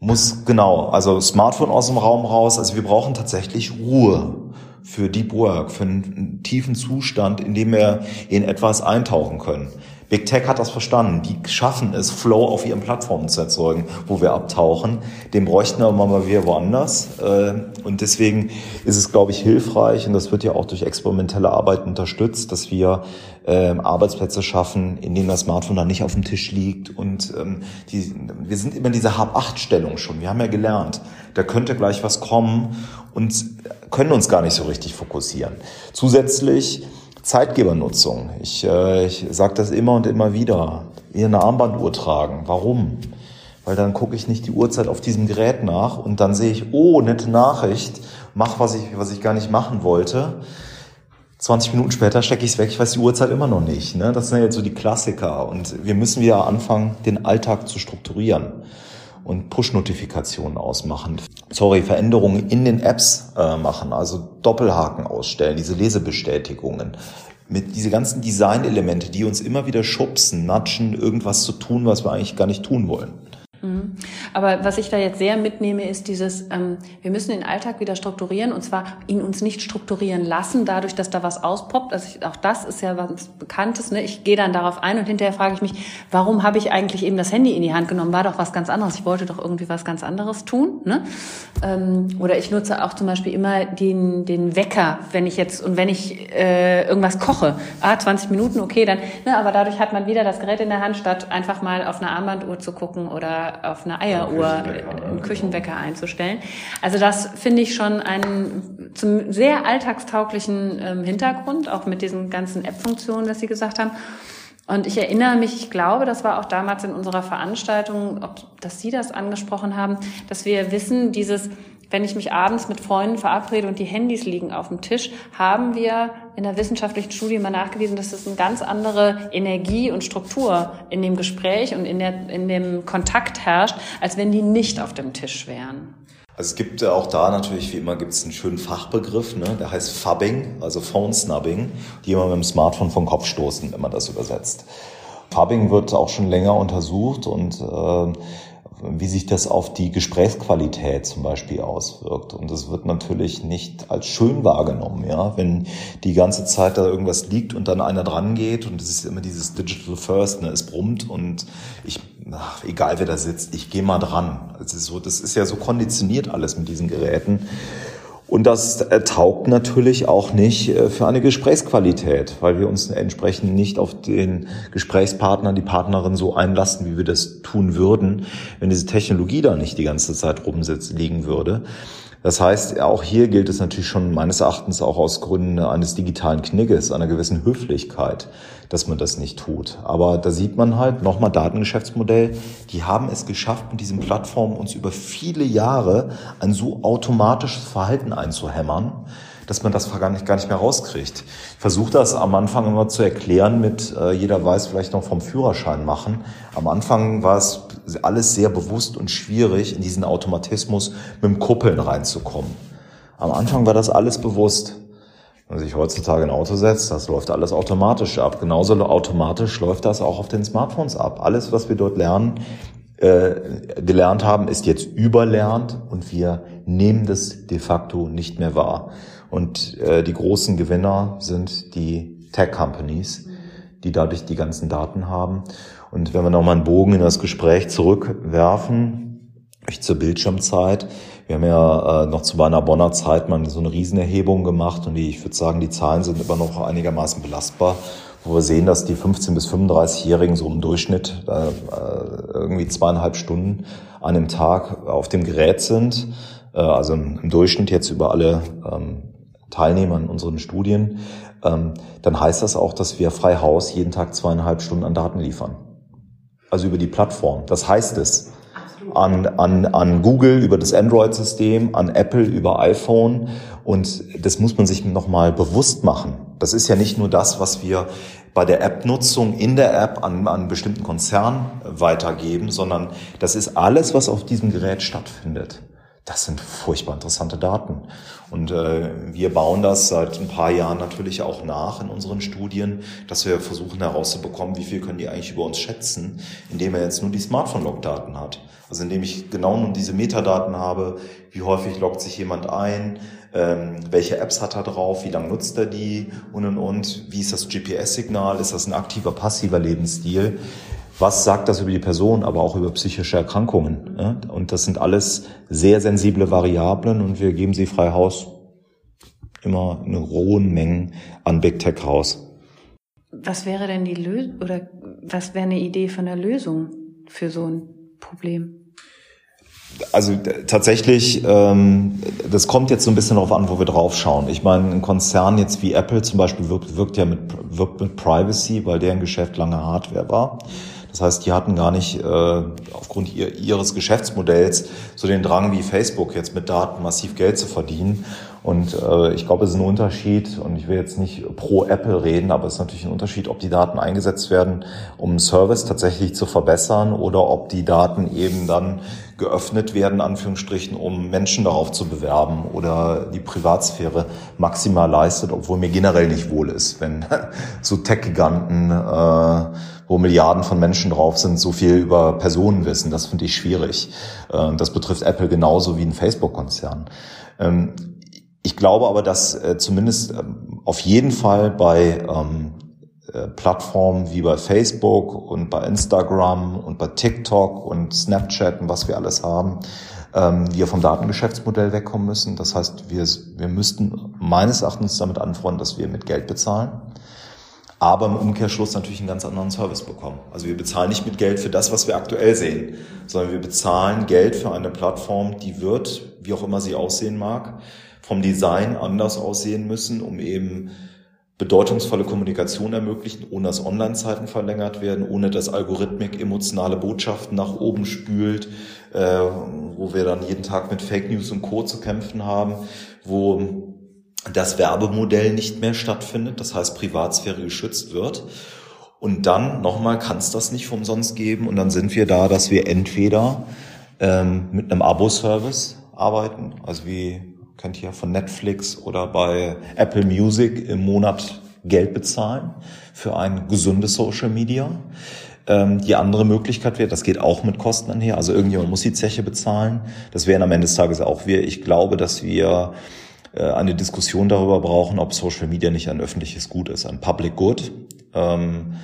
muss genau, also Smartphone aus dem Raum raus. Also wir brauchen tatsächlich Ruhe für Deep Work, für einen tiefen Zustand, in dem wir in etwas eintauchen können. Big Tech hat das verstanden. Die schaffen es, Flow auf ihren Plattformen zu erzeugen, wo wir abtauchen. Den bräuchten wir mal wieder woanders. Äh, und deswegen ist es, glaube ich, hilfreich, und das wird ja auch durch experimentelle Arbeit unterstützt, dass wir ähm, Arbeitsplätze schaffen, in denen das Smartphone dann nicht auf dem Tisch liegt. Und ähm, die, wir sind immer in dieser Hab-Acht-Stellung schon. Wir haben ja gelernt, da könnte gleich was kommen und können uns gar nicht so richtig fokussieren. Zusätzlich Zeitgebernutzung. Ich, äh, ich sage das immer und immer wieder. Hier eine Armbanduhr tragen. Warum? Weil dann gucke ich nicht die Uhrzeit auf diesem Gerät nach und dann sehe ich, oh, nette Nachricht, mach, was ich, was ich gar nicht machen wollte. 20 Minuten später stecke ich es weg, ich weiß die Uhrzeit immer noch nicht. Ne? Das sind ja jetzt so die Klassiker. Und wir müssen wieder anfangen, den Alltag zu strukturieren und Push-Notifikationen ausmachen. Sorry, Veränderungen in den Apps äh, machen, also Doppelhaken ausstellen, diese Lesebestätigungen. Mit diese ganzen Designelemente, die uns immer wieder schubsen, natschen, irgendwas zu tun, was wir eigentlich gar nicht tun wollen. Mhm. Aber was ich da jetzt sehr mitnehme, ist dieses, ähm, wir müssen den Alltag wieder strukturieren und zwar ihn uns nicht strukturieren lassen, dadurch, dass da was auspoppt. Also ich, auch das ist ja was Bekanntes. Ne? Ich gehe dann darauf ein und hinterher frage ich mich, warum habe ich eigentlich eben das Handy in die Hand genommen? War doch was ganz anderes. Ich wollte doch irgendwie was ganz anderes tun. Ne? Ähm, oder ich nutze auch zum Beispiel immer den, den Wecker, wenn ich jetzt und wenn ich äh, irgendwas koche. Ah, 20 Minuten, okay, dann. Ne? Aber dadurch hat man wieder das Gerät in der Hand, statt einfach mal auf eine Armbanduhr zu gucken oder auf eine Eieruhr einen Küchenwecker einzustellen. Also das finde ich schon einen zum sehr alltagstauglichen ähm, Hintergrund, auch mit diesen ganzen App-Funktionen, dass Sie gesagt haben. Und ich erinnere mich, ich glaube, das war auch damals in unserer Veranstaltung, ob, dass Sie das angesprochen haben, dass wir wissen, dieses wenn ich mich abends mit Freunden verabrede und die Handys liegen auf dem Tisch, haben wir in der wissenschaftlichen Studie mal nachgewiesen, dass es eine ganz andere Energie und Struktur in dem Gespräch und in, der, in dem Kontakt herrscht, als wenn die nicht auf dem Tisch wären. Also es gibt auch da natürlich, wie immer, gibt es einen schönen Fachbegriff, ne? der heißt Fubbing, also Phone Snubbing, die immer mit dem Smartphone vom Kopf stoßen, wenn man das übersetzt. Fubbing wird auch schon länger untersucht und äh, wie sich das auf die Gesprächsqualität zum Beispiel auswirkt. Und das wird natürlich nicht als schön wahrgenommen, ja, wenn die ganze Zeit da irgendwas liegt und dann einer dran geht und es ist immer dieses Digital First, ne, es brummt und ich, ach, egal wer da sitzt, ich gehe mal dran. Also so, das ist ja so konditioniert alles mit diesen Geräten. Und das äh, taugt natürlich auch nicht äh, für eine Gesprächsqualität, weil wir uns entsprechend nicht auf den Gesprächspartner, die Partnerin so einlassen, wie wir das tun würden, wenn diese Technologie da nicht die ganze Zeit rumsitzt, liegen würde. Das heißt, auch hier gilt es natürlich schon meines Erachtens auch aus Gründen eines digitalen Knigges, einer gewissen Höflichkeit, dass man das nicht tut. Aber da sieht man halt nochmal Datengeschäftsmodell, die haben es geschafft, mit diesen Plattformen uns über viele Jahre ein so automatisches Verhalten einzuhämmern, dass man das gar nicht, gar nicht mehr rauskriegt. Ich versuche das am Anfang immer zu erklären mit, äh, jeder weiß vielleicht noch vom Führerschein machen. Am Anfang war es alles sehr bewusst und schwierig, in diesen Automatismus mit dem Kuppeln reinzukommen. Am Anfang war das alles bewusst. Wenn man sich heutzutage ein Auto setzt, das läuft alles automatisch ab. Genauso automatisch läuft das auch auf den Smartphones ab. Alles, was wir dort lernen, äh, gelernt haben, ist jetzt überlernt und wir nehmen das de facto nicht mehr wahr. Und äh, die großen Gewinner sind die Tech-Companies, die dadurch die ganzen Daten haben. Und wenn wir nochmal einen Bogen in das Gespräch zurückwerfen, zur Bildschirmzeit, wir haben ja äh, noch zu meiner Bonner Zeit mal so eine Riesenerhebung gemacht und die, ich würde sagen, die Zahlen sind immer noch einigermaßen belastbar, wo wir sehen, dass die 15- bis 35-Jährigen so im Durchschnitt äh, irgendwie zweieinhalb Stunden an einem Tag auf dem Gerät sind. Äh, also im Durchschnitt jetzt über alle ähm, Teilnehmer in unseren Studien. Ähm, dann heißt das auch, dass wir frei Haus jeden Tag zweieinhalb Stunden an Daten liefern. Also über die Plattform. Das heißt es an, an, an Google über das Android-System, an Apple über iPhone. Und das muss man sich nochmal bewusst machen. Das ist ja nicht nur das, was wir bei der App-Nutzung in der App an, an bestimmten Konzernen weitergeben, sondern das ist alles, was auf diesem Gerät stattfindet. Das sind furchtbar interessante Daten. Und äh, wir bauen das seit ein paar Jahren natürlich auch nach in unseren Studien, dass wir versuchen herauszubekommen, wie viel können die eigentlich über uns schätzen, indem er jetzt nur die Smartphone-Log-Daten hat. Also indem ich genau nun diese Metadaten habe, wie häufig loggt sich jemand ein, ähm, welche Apps hat er drauf, wie lange nutzt er die und und und, wie ist das GPS-Signal, ist das ein aktiver, passiver Lebensstil was sagt das über die Person, aber auch über psychische Erkrankungen. Und das sind alles sehr sensible Variablen und wir geben sie frei Haus immer in hohen Mengen an Big Tech raus. Was wäre denn die Lösung oder was wäre eine Idee von der Lösung für so ein Problem? Also tatsächlich, ähm, das kommt jetzt so ein bisschen darauf an, wo wir drauf schauen. Ich meine, ein Konzern jetzt wie Apple zum Beispiel wirkt, wirkt ja mit, wirkt mit Privacy, weil deren Geschäft lange Hardware war. Das heißt, die hatten gar nicht äh, aufgrund ihr, ihres Geschäftsmodells so den Drang wie Facebook jetzt mit Daten massiv Geld zu verdienen. Und äh, ich glaube, es ist ein Unterschied, und ich will jetzt nicht pro Apple reden, aber es ist natürlich ein Unterschied, ob die Daten eingesetzt werden, um einen Service tatsächlich zu verbessern oder ob die Daten eben dann geöffnet werden, Anführungsstrichen, um Menschen darauf zu bewerben oder die Privatsphäre maximal leistet, obwohl mir generell nicht wohl ist, wenn so Tech-Giganten äh, wo Milliarden von Menschen drauf sind, so viel über Personen wissen. Das finde ich schwierig. Äh, das betrifft Apple genauso wie ein Facebook-Konzern. Ähm, ich glaube aber, dass äh, zumindest ähm, auf jeden Fall bei ähm, äh, Plattformen wie bei Facebook und bei Instagram und bei TikTok und Snapchat und was wir alles haben, wir vom Datengeschäftsmodell wegkommen müssen. Das heißt, wir, wir müssten meines Erachtens damit anfreunden, dass wir mit Geld bezahlen aber im Umkehrschluss natürlich einen ganz anderen Service bekommen. Also wir bezahlen nicht mit Geld für das, was wir aktuell sehen, sondern wir bezahlen Geld für eine Plattform, die wird, wie auch immer sie aussehen mag, vom Design anders aussehen müssen, um eben bedeutungsvolle Kommunikation ermöglichen, ohne dass Online-Zeiten verlängert werden, ohne dass Algorithmik emotionale Botschaften nach oben spült, äh, wo wir dann jeden Tag mit Fake News und Co. zu kämpfen haben, wo das Werbemodell nicht mehr stattfindet, das heißt Privatsphäre geschützt wird. Und dann nochmal kann es das nicht umsonst geben und dann sind wir da, dass wir entweder ähm, mit einem Abo-Service arbeiten, also wie kennt ihr von Netflix oder bei Apple Music im Monat Geld bezahlen für ein gesundes Social Media. Ähm, die andere Möglichkeit wäre, das geht auch mit Kosten einher, also irgendjemand muss die Zeche bezahlen. Das wären am Ende des Tages auch wir. Ich glaube, dass wir äh, eine Diskussion darüber brauchen, ob Social Media nicht ein öffentliches Gut ist, ein Public Good. Ähm,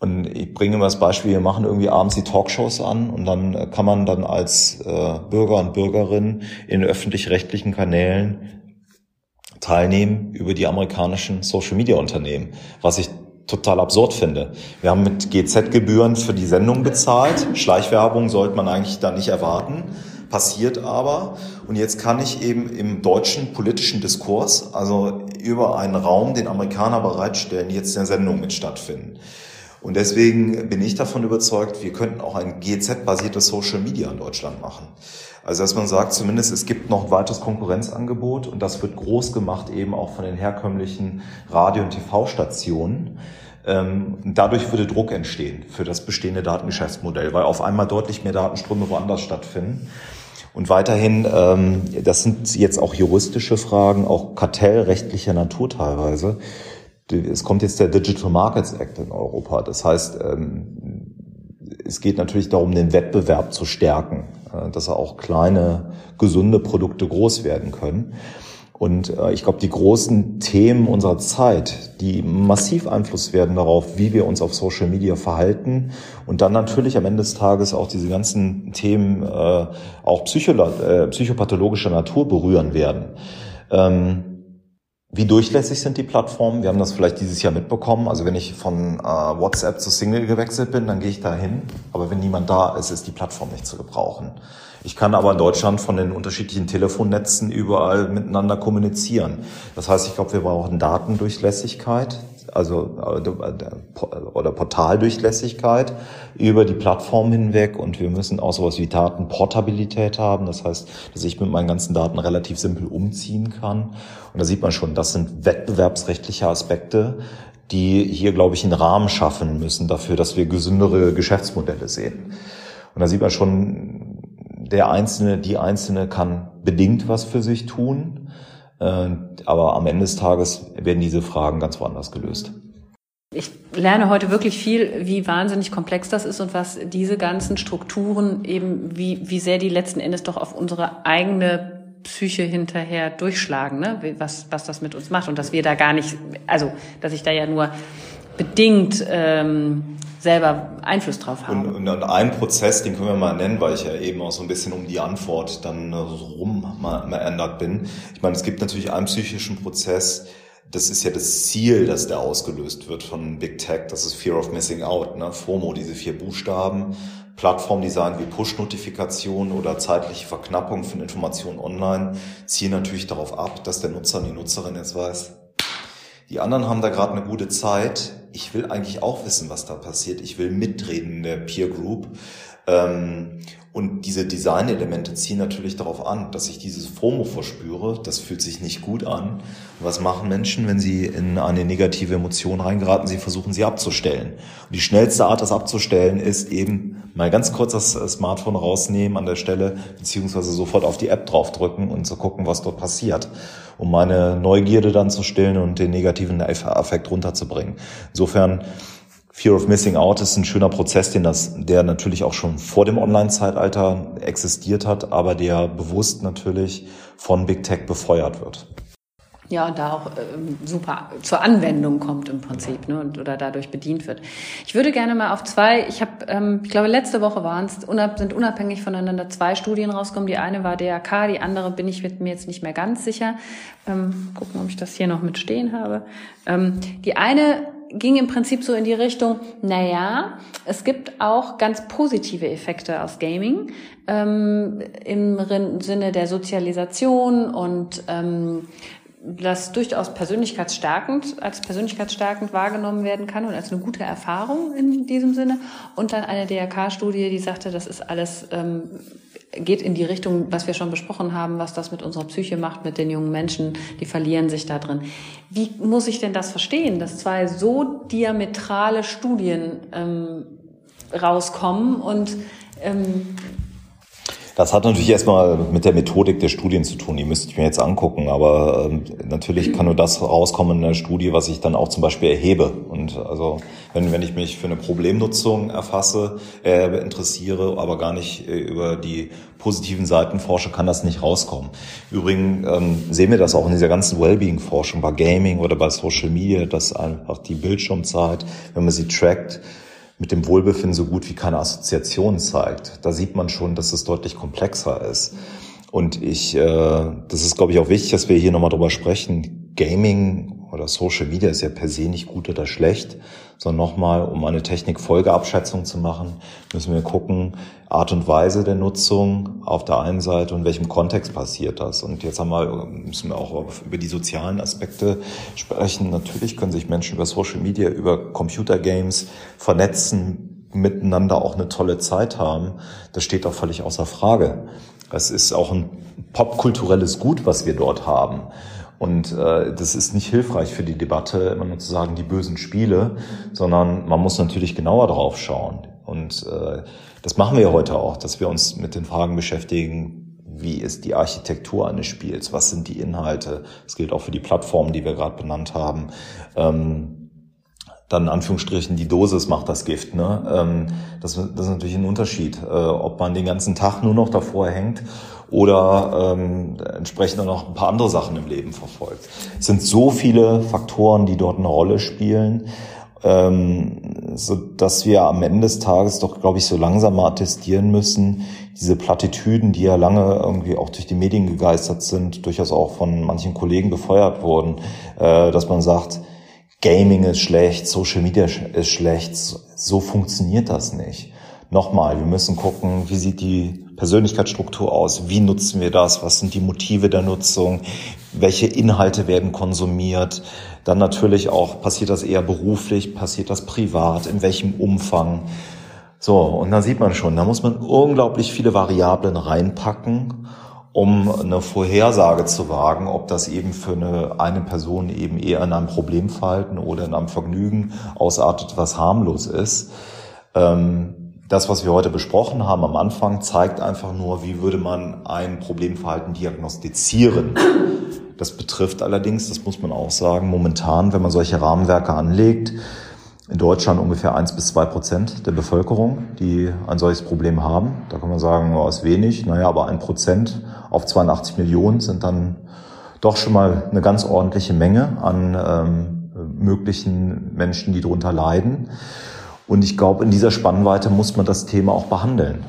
und ich bringe immer das Beispiel, wir machen irgendwie abends die Talkshows an und dann kann man dann als äh, Bürger und Bürgerin in öffentlich-rechtlichen Kanälen teilnehmen über die amerikanischen Social-Media-Unternehmen, was ich total absurd finde. Wir haben mit GZ-Gebühren für die Sendung bezahlt. Schleichwerbung sollte man eigentlich da nicht erwarten passiert aber. Und jetzt kann ich eben im deutschen politischen Diskurs, also über einen Raum, den Amerikaner bereitstellen, jetzt in der Sendung mit stattfinden. Und deswegen bin ich davon überzeugt, wir könnten auch ein GZ-basiertes Social Media in Deutschland machen. Also dass man sagt, zumindest es gibt noch ein weiteres Konkurrenzangebot und das wird groß gemacht eben auch von den herkömmlichen Radio- und TV-Stationen. Ähm, dadurch würde Druck entstehen für das bestehende Datengeschäftsmodell, weil auf einmal deutlich mehr Datenströme woanders stattfinden. Und weiterhin, ähm, das sind jetzt auch juristische Fragen, auch kartellrechtlicher Natur teilweise. Es kommt jetzt der Digital Markets Act in Europa. Das heißt, ähm, es geht natürlich darum, den Wettbewerb zu stärken. Äh, dass auch kleine, gesunde Produkte groß werden können. Und äh, ich glaube, die großen Themen unserer Zeit, die massiv Einfluss werden darauf, wie wir uns auf Social Media verhalten und dann natürlich am Ende des Tages auch diese ganzen Themen äh, auch psychopathologischer Natur berühren werden. Wie durchlässig sind die Plattformen? Wir haben das vielleicht dieses Jahr mitbekommen. Also wenn ich von äh, WhatsApp zu Single gewechselt bin, dann gehe ich da hin. Aber wenn niemand da ist, ist die Plattform nicht zu gebrauchen. Ich kann aber in Deutschland von den unterschiedlichen Telefonnetzen überall miteinander kommunizieren. Das heißt, ich glaube, wir brauchen Datendurchlässigkeit also äh, oder Portaldurchlässigkeit über die Plattform hinweg und wir müssen auch sowas wie Datenportabilität haben. Das heißt, dass ich mit meinen ganzen Daten relativ simpel umziehen kann. Und da sieht man schon, das sind wettbewerbsrechtliche Aspekte, die hier, glaube ich, einen Rahmen schaffen müssen dafür, dass wir gesündere Geschäftsmodelle sehen. Und da sieht man schon, der Einzelne, die Einzelne kann bedingt was für sich tun. Äh, aber am Ende des Tages werden diese Fragen ganz woanders gelöst. Ich lerne heute wirklich viel, wie wahnsinnig komplex das ist und was diese ganzen Strukturen eben, wie, wie sehr die letzten Endes doch auf unsere eigene Psyche hinterher durchschlagen, ne? was, was das mit uns macht und dass wir da gar nicht, also dass ich da ja nur bedingt ähm, selber Einfluss drauf haben. Und, und ein Prozess, den können wir mal nennen, weil ich ja eben auch so ein bisschen um die Antwort dann rum mal, mal ändert bin. Ich meine, es gibt natürlich einen psychischen Prozess, das ist ja das Ziel, dass der ausgelöst wird von Big Tech, das ist Fear of Missing Out, ne? FOMO, diese vier Buchstaben, Plattformdesign wie Push-Notifikationen oder zeitliche Verknappung von Informationen online zielen natürlich darauf ab, dass der Nutzer und die Nutzerin jetzt weiß, die anderen haben da gerade eine gute Zeit. Ich will eigentlich auch wissen, was da passiert. Ich will mitreden in der Peer Group. Ähm, und diese Designelemente ziehen natürlich darauf an, dass ich dieses FOMO verspüre. Das fühlt sich nicht gut an. Was machen Menschen, wenn sie in eine negative Emotion reingeraten? Sie versuchen sie abzustellen. Und die schnellste Art, das abzustellen, ist eben mal ganz kurz das Smartphone rausnehmen an der Stelle, beziehungsweise sofort auf die App draufdrücken und zu gucken, was dort passiert, um meine Neugierde dann zu stillen und den negativen Effekt runterzubringen. Insofern Fear of Missing Out ist ein schöner Prozess, den das, der natürlich auch schon vor dem Online-Zeitalter existiert hat, aber der bewusst natürlich von Big Tech befeuert wird. Ja, und da auch äh, super zur Anwendung kommt im Prinzip ne, und, oder dadurch bedient wird. Ich würde gerne mal auf zwei, ich habe, ähm, ich glaube letzte Woche waren es, unab, sind unabhängig voneinander zwei Studien rausgekommen. Die eine war DRK, die andere bin ich mir jetzt nicht mehr ganz sicher. Ähm, gucken, ob ich das hier noch mit stehen habe. Ähm, die eine ging im Prinzip so in die Richtung, naja, es gibt auch ganz positive Effekte aus Gaming ähm, im Sinne der Sozialisation und ähm, das durchaus persönlichkeitsstärkend, als persönlichkeitsstärkend wahrgenommen werden kann und als eine gute Erfahrung in diesem Sinne. Und dann eine DRK-Studie, die sagte, das ist alles ähm, geht in die Richtung, was wir schon besprochen haben, was das mit unserer Psyche macht, mit den jungen Menschen, die verlieren sich da drin. Wie muss ich denn das verstehen, dass zwei so diametrale Studien ähm, rauskommen und ähm, das hat natürlich erstmal mit der Methodik der Studien zu tun. Die müsste ich mir jetzt angucken. Aber ähm, natürlich kann nur das rauskommen in der Studie, was ich dann auch zum Beispiel erhebe. Und also wenn, wenn ich mich für eine Problemnutzung erfasse, äh, interessiere, aber gar nicht äh, über die positiven Seiten forsche, kann das nicht rauskommen. Übrigens ähm, sehen wir das auch in dieser ganzen Wellbeing-Forschung bei Gaming oder bei Social Media, dass einfach die Bildschirmzeit, wenn man sie trackt, mit dem Wohlbefinden so gut wie keine Assoziation zeigt. Da sieht man schon, dass es deutlich komplexer ist. Und ich, äh, das ist, glaube ich, auch wichtig, dass wir hier nochmal drüber sprechen. Gaming oder Social Media ist ja per se nicht gut oder schlecht, sondern nochmal, um eine Technik-Folgeabschätzung zu machen, müssen wir gucken, Art und Weise der Nutzung auf der einen Seite und welchem Kontext passiert das. Und jetzt haben wir, müssen wir auch über die sozialen Aspekte sprechen. Natürlich können sich Menschen über Social Media, über Computergames vernetzen, miteinander auch eine tolle Zeit haben. Das steht auch völlig außer Frage. Es ist auch ein popkulturelles Gut, was wir dort haben. Und äh, das ist nicht hilfreich für die Debatte, immer nur zu sagen, die bösen Spiele, sondern man muss natürlich genauer drauf schauen. Und äh, das machen wir heute auch, dass wir uns mit den Fragen beschäftigen, wie ist die Architektur eines Spiels, was sind die Inhalte. Das gilt auch für die Plattformen, die wir gerade benannt haben. Ähm, dann in Anführungsstrichen die Dosis macht das Gift. Ne? Ähm, das, das ist natürlich ein Unterschied, äh, ob man den ganzen Tag nur noch davor hängt oder ähm, entsprechend noch ein paar andere Sachen im Leben verfolgt. Es sind so viele Faktoren, die dort eine Rolle spielen, ähm, so dass wir am Ende des Tages doch, glaube ich, so langsam mal attestieren müssen, diese Plattitüden, die ja lange irgendwie auch durch die Medien gegeistert sind, durchaus auch von manchen Kollegen befeuert wurden, äh, dass man sagt, Gaming ist schlecht, Social Media ist schlecht, so funktioniert das nicht. Nochmal, wir müssen gucken, wie sieht die Persönlichkeitsstruktur aus, wie nutzen wir das, was sind die Motive der Nutzung, welche Inhalte werden konsumiert, dann natürlich auch, passiert das eher beruflich, passiert das privat, in welchem Umfang. So, und dann sieht man schon, da muss man unglaublich viele Variablen reinpacken um eine Vorhersage zu wagen, ob das eben für eine, eine Person eben eher in einem Problemverhalten oder in einem Vergnügen ausartet, was harmlos ist. Ähm, das, was wir heute besprochen haben am Anfang, zeigt einfach nur, wie würde man ein Problemverhalten diagnostizieren. Das betrifft allerdings, das muss man auch sagen, momentan, wenn man solche Rahmenwerke anlegt, in Deutschland ungefähr eins bis zwei Prozent der Bevölkerung, die ein solches Problem haben. Da kann man sagen, oh, ist wenig. Naja, aber ein Prozent auf 82 Millionen sind dann doch schon mal eine ganz ordentliche Menge an ähm, möglichen Menschen, die darunter leiden. Und ich glaube, in dieser Spannweite muss man das Thema auch behandeln.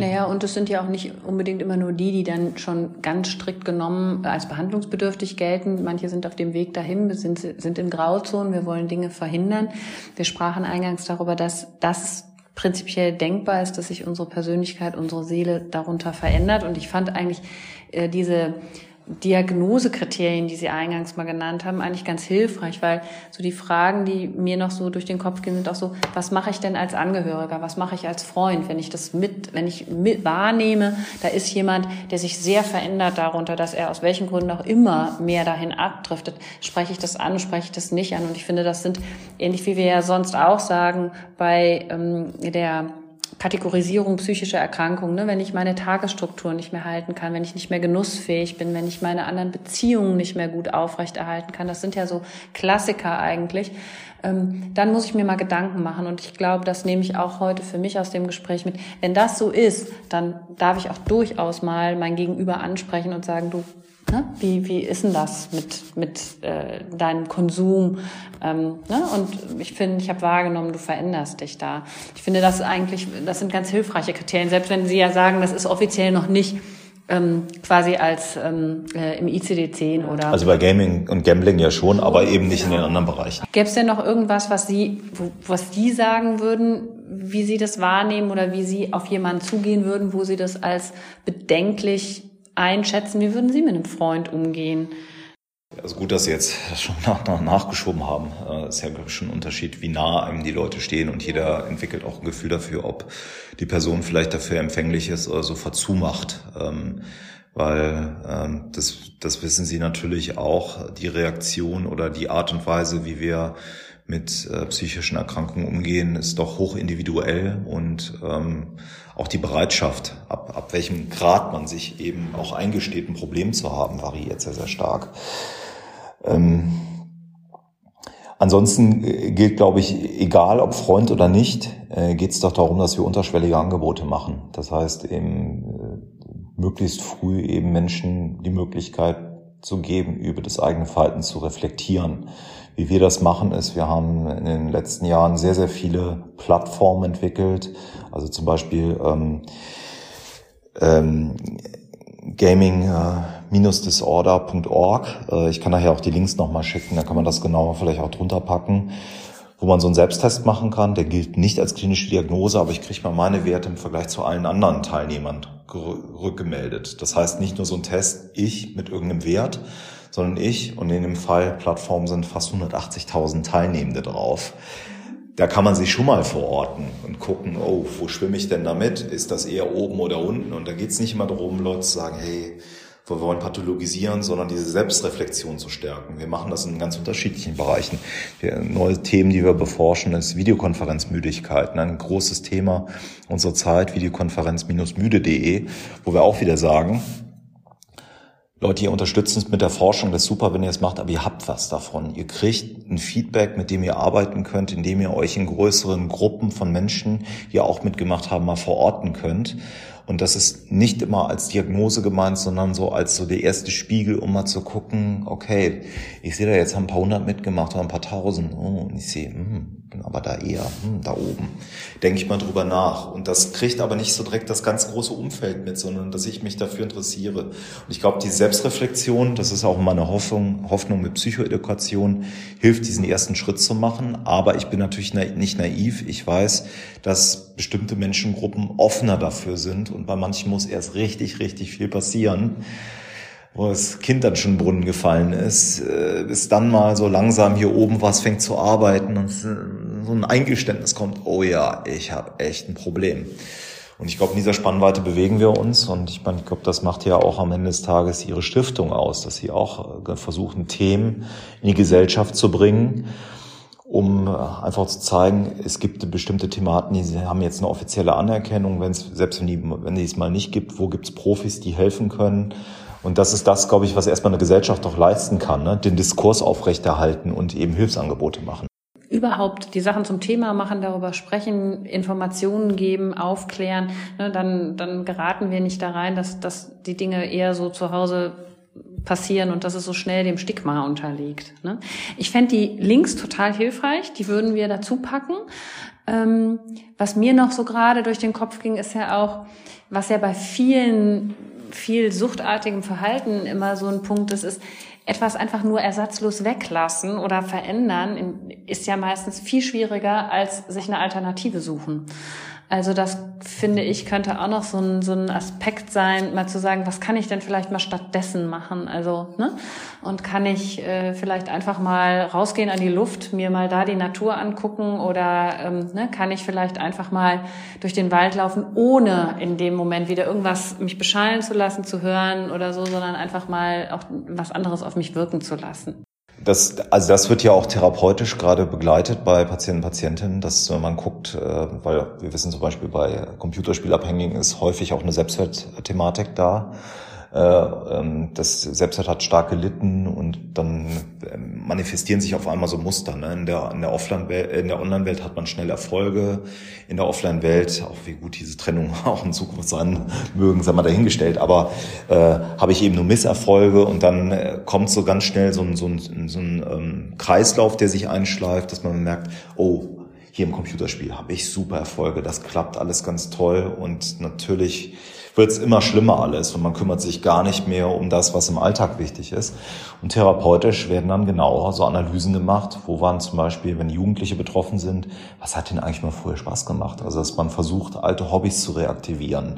Naja, und es sind ja auch nicht unbedingt immer nur die, die dann schon ganz strikt genommen als behandlungsbedürftig gelten. Manche sind auf dem Weg dahin, sind, sind in Grauzonen, wir wollen Dinge verhindern. Wir sprachen eingangs darüber, dass das prinzipiell denkbar ist, dass sich unsere Persönlichkeit, unsere Seele darunter verändert. Und ich fand eigentlich äh, diese Diagnosekriterien, die Sie eingangs mal genannt haben, eigentlich ganz hilfreich, weil so die Fragen, die mir noch so durch den Kopf gehen, sind auch so, was mache ich denn als Angehöriger, was mache ich als Freund, wenn ich das mit, wenn ich mit wahrnehme, da ist jemand, der sich sehr verändert darunter, dass er aus welchen Gründen auch immer mehr dahin abdriftet, spreche ich das an, spreche ich das nicht an? Und ich finde, das sind ähnlich wie wir ja sonst auch sagen bei ähm, der Kategorisierung psychischer Erkrankungen, ne? wenn ich meine Tagesstruktur nicht mehr halten kann, wenn ich nicht mehr genussfähig bin, wenn ich meine anderen Beziehungen nicht mehr gut aufrechterhalten kann, das sind ja so Klassiker eigentlich, ähm, dann muss ich mir mal Gedanken machen. Und ich glaube, das nehme ich auch heute für mich aus dem Gespräch mit. Wenn das so ist, dann darf ich auch durchaus mal mein Gegenüber ansprechen und sagen, du, Ne? Wie, wie ist denn das mit, mit äh, deinem Konsum? Ähm, ne? Und ich finde, ich habe wahrgenommen, du veränderst dich da. Ich finde das eigentlich, das sind ganz hilfreiche Kriterien, selbst wenn Sie ja sagen, das ist offiziell noch nicht ähm, quasi als ähm, äh, im ICD-10 oder. Also bei Gaming und Gambling ja schon, aber eben nicht in den anderen Bereichen. Gäbe es denn noch irgendwas, was Sie, was Sie sagen würden, wie Sie das wahrnehmen oder wie Sie auf jemanden zugehen würden, wo Sie das als bedenklich einschätzen? Wie würden Sie mit einem Freund umgehen? Also gut, dass Sie jetzt schon nach, nach, nachgeschoben haben. Das äh, ist ja schon ein Unterschied, wie nah einem die Leute stehen und jeder entwickelt auch ein Gefühl dafür, ob die Person vielleicht dafür empfänglich ist oder so verzumacht. Ähm, weil ähm, das, das wissen Sie natürlich auch, die Reaktion oder die Art und Weise, wie wir mit äh, psychischen Erkrankungen umgehen, ist doch hoch individuell und ähm, auch die Bereitschaft, ab, ab welchem Grad man sich eben auch eingesteht, ein Problem zu haben, variiert sehr, sehr stark. Ähm, ansonsten äh, gilt, glaube ich, egal ob Freund oder nicht, äh, geht es doch darum, dass wir unterschwellige Angebote machen. Das heißt eben äh, möglichst früh eben Menschen die Möglichkeit zu geben, über das eigene Verhalten zu reflektieren. Wie wir das machen, ist, wir haben in den letzten Jahren sehr, sehr viele Plattformen entwickelt. Also zum Beispiel ähm, ähm, gaming-disorder.org. Äh, ich kann nachher auch die Links nochmal schicken, da kann man das genauer vielleicht auch drunter packen, wo man so einen Selbsttest machen kann. Der gilt nicht als klinische Diagnose, aber ich kriege mal meine Werte im Vergleich zu allen anderen Teilnehmern rückgemeldet. Das heißt nicht nur so ein Test, ich mit irgendeinem Wert, sondern ich und in dem Fall Plattform sind fast 180.000 Teilnehmende drauf. Da kann man sich schon mal verorten und gucken, oh, wo schwimme ich denn damit? Ist das eher oben oder unten? Und da geht es nicht immer darum, Leute zu sagen, hey, wir wollen pathologisieren, sondern diese Selbstreflexion zu stärken. Wir machen das in ganz unterschiedlichen Bereichen. Wir, neue Themen, die wir beforschen, ist Videokonferenzmüdigkeit. Ein großes Thema unserer Zeit, videokonferenz-müde.de, wo wir auch wieder sagen, Leute, ihr unterstützt uns mit der Forschung, das ist super, wenn ihr es macht, aber ihr habt was davon. Ihr kriegt ein Feedback, mit dem ihr arbeiten könnt, indem ihr euch in größeren Gruppen von Menschen, die auch mitgemacht haben, mal verorten könnt. Und das ist nicht immer als Diagnose gemeint, sondern so als so der erste Spiegel, um mal zu gucken, okay, ich sehe da jetzt haben ein paar hundert mitgemacht oder ein paar tausend. Oh, und ich sehe, hm, bin aber da eher, hm, da oben. Denke ich mal drüber nach. Und das kriegt aber nicht so direkt das ganz große Umfeld mit, sondern dass ich mich dafür interessiere. Und ich glaube, die Selbstreflexion, das ist auch meine Hoffnung, Hoffnung mit Psychoedukation, hilft, diesen ersten Schritt zu machen. Aber ich bin natürlich nicht naiv. Ich weiß, dass bestimmte Menschengruppen offener dafür sind und bei manchen muss erst richtig, richtig viel passieren, wo das Kind dann schon in Brunnen gefallen ist, äh, bis dann mal so langsam hier oben was fängt zu arbeiten und so ein Eingeständnis kommt, oh ja, ich habe echt ein Problem. Und ich glaube, in dieser Spannweite bewegen wir uns. Und ich meine, ich glaube, das macht ja auch am Ende des Tages Ihre Stiftung aus, dass Sie auch äh, versuchen, Themen in die Gesellschaft zu bringen um äh, einfach zu zeigen, es gibt bestimmte Thematen, die haben jetzt eine offizielle Anerkennung, wenn es, selbst wenn die, wenn die es mal nicht gibt, wo gibt es Profis, die helfen können. Und das ist das, glaube ich, was erstmal eine Gesellschaft auch leisten kann, ne? den Diskurs aufrechterhalten und eben Hilfsangebote machen. Überhaupt die Sachen zum Thema machen, darüber sprechen, Informationen geben, aufklären, ne? dann, dann geraten wir nicht da rein, dass, dass die Dinge eher so zu Hause passieren und dass es so schnell dem Stigma unterliegt. Ne? Ich fände die Links total hilfreich, die würden wir dazu packen. Ähm, was mir noch so gerade durch den Kopf ging, ist ja auch, was ja bei vielen, viel suchtartigem Verhalten immer so ein Punkt ist, ist, etwas einfach nur ersatzlos weglassen oder verändern, ist ja meistens viel schwieriger, als sich eine Alternative suchen. Also das finde ich könnte auch noch so ein, so ein Aspekt sein, mal zu sagen, was kann ich denn vielleicht mal stattdessen machen? Also ne? und kann ich äh, vielleicht einfach mal rausgehen an die Luft, mir mal da die Natur angucken oder ähm, ne, kann ich vielleicht einfach mal durch den Wald laufen, ohne in dem Moment wieder irgendwas mich beschallen zu lassen, zu hören oder so, sondern einfach mal auch was anderes auf mich wirken zu lassen. Das, also das wird ja auch therapeutisch gerade begleitet bei Patienten und Patientinnen, dass man guckt, äh, weil wir wissen zum Beispiel bei Computerspielabhängigen ist häufig auch eine Selbstwertthematik da. Äh, ähm, das Selbstwert hat stark gelitten und dann ähm, manifestieren sich auf einmal so Muster. Ne? In der, in der in der Online-Welt hat man schnell Erfolge, in der Offline-Welt, auch wie gut diese Trennung auch in Zukunft sein mögen, sei mal dahingestellt, aber äh, habe ich eben nur Misserfolge und dann äh, kommt so ganz schnell so ein, so ein, so ein ähm, Kreislauf, der sich einschleift, dass man merkt, oh, hier im Computerspiel habe ich super Erfolge, das klappt alles ganz toll und natürlich wird es immer schlimmer alles und man kümmert sich gar nicht mehr um das, was im Alltag wichtig ist. Und therapeutisch werden dann genau so Analysen gemacht, wo waren zum Beispiel, wenn Jugendliche betroffen sind, was hat denen eigentlich mal früher Spaß gemacht? Also dass man versucht, alte Hobbys zu reaktivieren,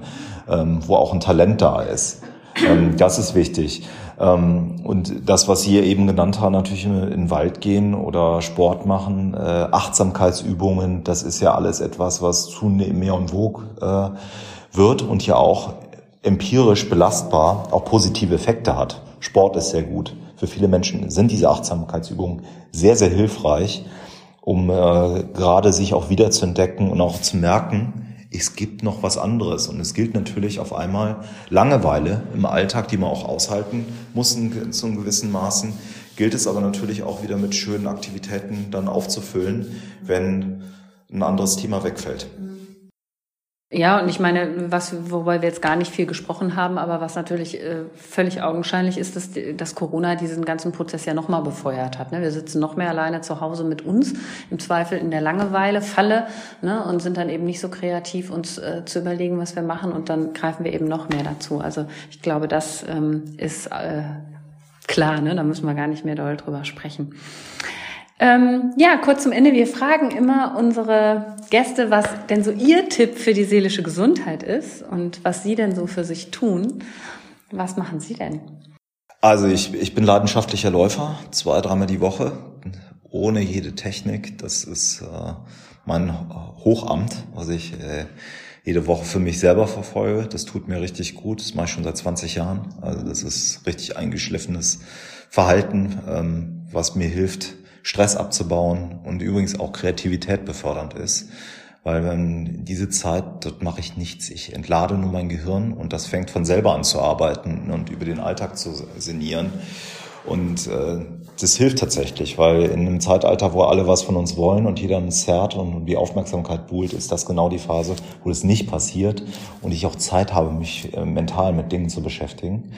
ähm, wo auch ein Talent da ist. Ähm, das ist wichtig. Ähm, und das, was Sie eben genannt haben, natürlich in den Wald gehen oder Sport machen, äh, Achtsamkeitsübungen, das ist ja alles etwas, was zunehmend mehr und vogue äh, wird und ja auch empirisch belastbar auch positive Effekte hat. Sport ist sehr gut. Für viele Menschen sind diese Achtsamkeitsübungen sehr, sehr hilfreich, um äh, gerade sich auch wiederzuentdecken und auch zu merken, es gibt noch was anderes. Und es gilt natürlich auf einmal Langeweile im Alltag, die man auch aushalten muss in, zu einem gewissen Maßen. Gilt es aber natürlich auch wieder mit schönen Aktivitäten dann aufzufüllen, wenn ein anderes Thema wegfällt. Ja, und ich meine, was, wobei wir jetzt gar nicht viel gesprochen haben, aber was natürlich äh, völlig augenscheinlich ist, dass, dass Corona diesen ganzen Prozess ja nochmal befeuert hat. Ne? Wir sitzen noch mehr alleine zu Hause mit uns, im Zweifel in der Langeweile, Falle, ne? und sind dann eben nicht so kreativ, uns äh, zu überlegen, was wir machen, und dann greifen wir eben noch mehr dazu. Also ich glaube, das ähm, ist äh, klar, ne? da müssen wir gar nicht mehr doll drüber sprechen. Ähm, ja, kurz zum Ende. Wir fragen immer unsere Gäste, was denn so ihr Tipp für die seelische Gesundheit ist und was sie denn so für sich tun. Was machen Sie denn? Also ich, ich bin leidenschaftlicher Läufer, zwei, dreimal die Woche, ohne jede Technik. Das ist äh, mein Hochamt, was ich äh, jede Woche für mich selber verfolge. Das tut mir richtig gut. Das mache ich schon seit 20 Jahren. Also das ist richtig eingeschliffenes Verhalten, ähm, was mir hilft, Stress abzubauen und übrigens auch Kreativität befördernd ist. Weil wenn diese Zeit, dort mache ich nichts. Ich entlade nur mein Gehirn und das fängt von selber an zu arbeiten und über den Alltag zu sinnieren. Und äh, das hilft tatsächlich, weil in einem Zeitalter, wo alle was von uns wollen und jeder uns zerrt und die Aufmerksamkeit buhlt, ist das genau die Phase, wo das nicht passiert und ich auch Zeit habe, mich äh, mental mit Dingen zu beschäftigen.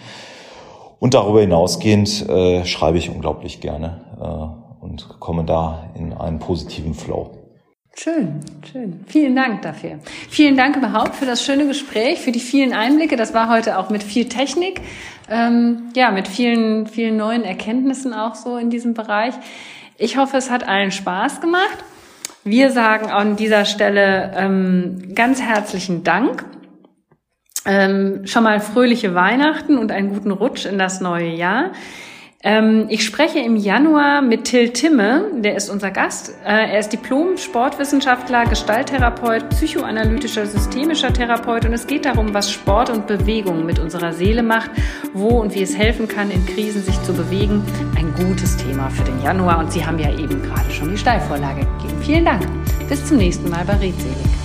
Und darüber hinausgehend äh, schreibe ich unglaublich gerne äh, und komme da in einen positiven Flow. Schön, schön. Vielen Dank dafür. Vielen Dank überhaupt für das schöne Gespräch, für die vielen Einblicke. Das war heute auch mit viel Technik, ähm, ja, mit vielen, vielen neuen Erkenntnissen auch so in diesem Bereich. Ich hoffe, es hat allen Spaß gemacht. Wir sagen an dieser Stelle ähm, ganz herzlichen Dank. Ähm, schon mal fröhliche Weihnachten und einen guten Rutsch in das neue Jahr. Ähm, ich spreche im Januar mit Till Timme, der ist unser Gast. Äh, er ist Diplom-Sportwissenschaftler, Gestalttherapeut, psychoanalytischer, systemischer Therapeut und es geht darum, was Sport und Bewegung mit unserer Seele macht, wo und wie es helfen kann, in Krisen sich zu bewegen. Ein gutes Thema für den Januar und Sie haben ja eben gerade schon die Steilvorlage gegeben. Vielen Dank. Bis zum nächsten Mal bei Redselig.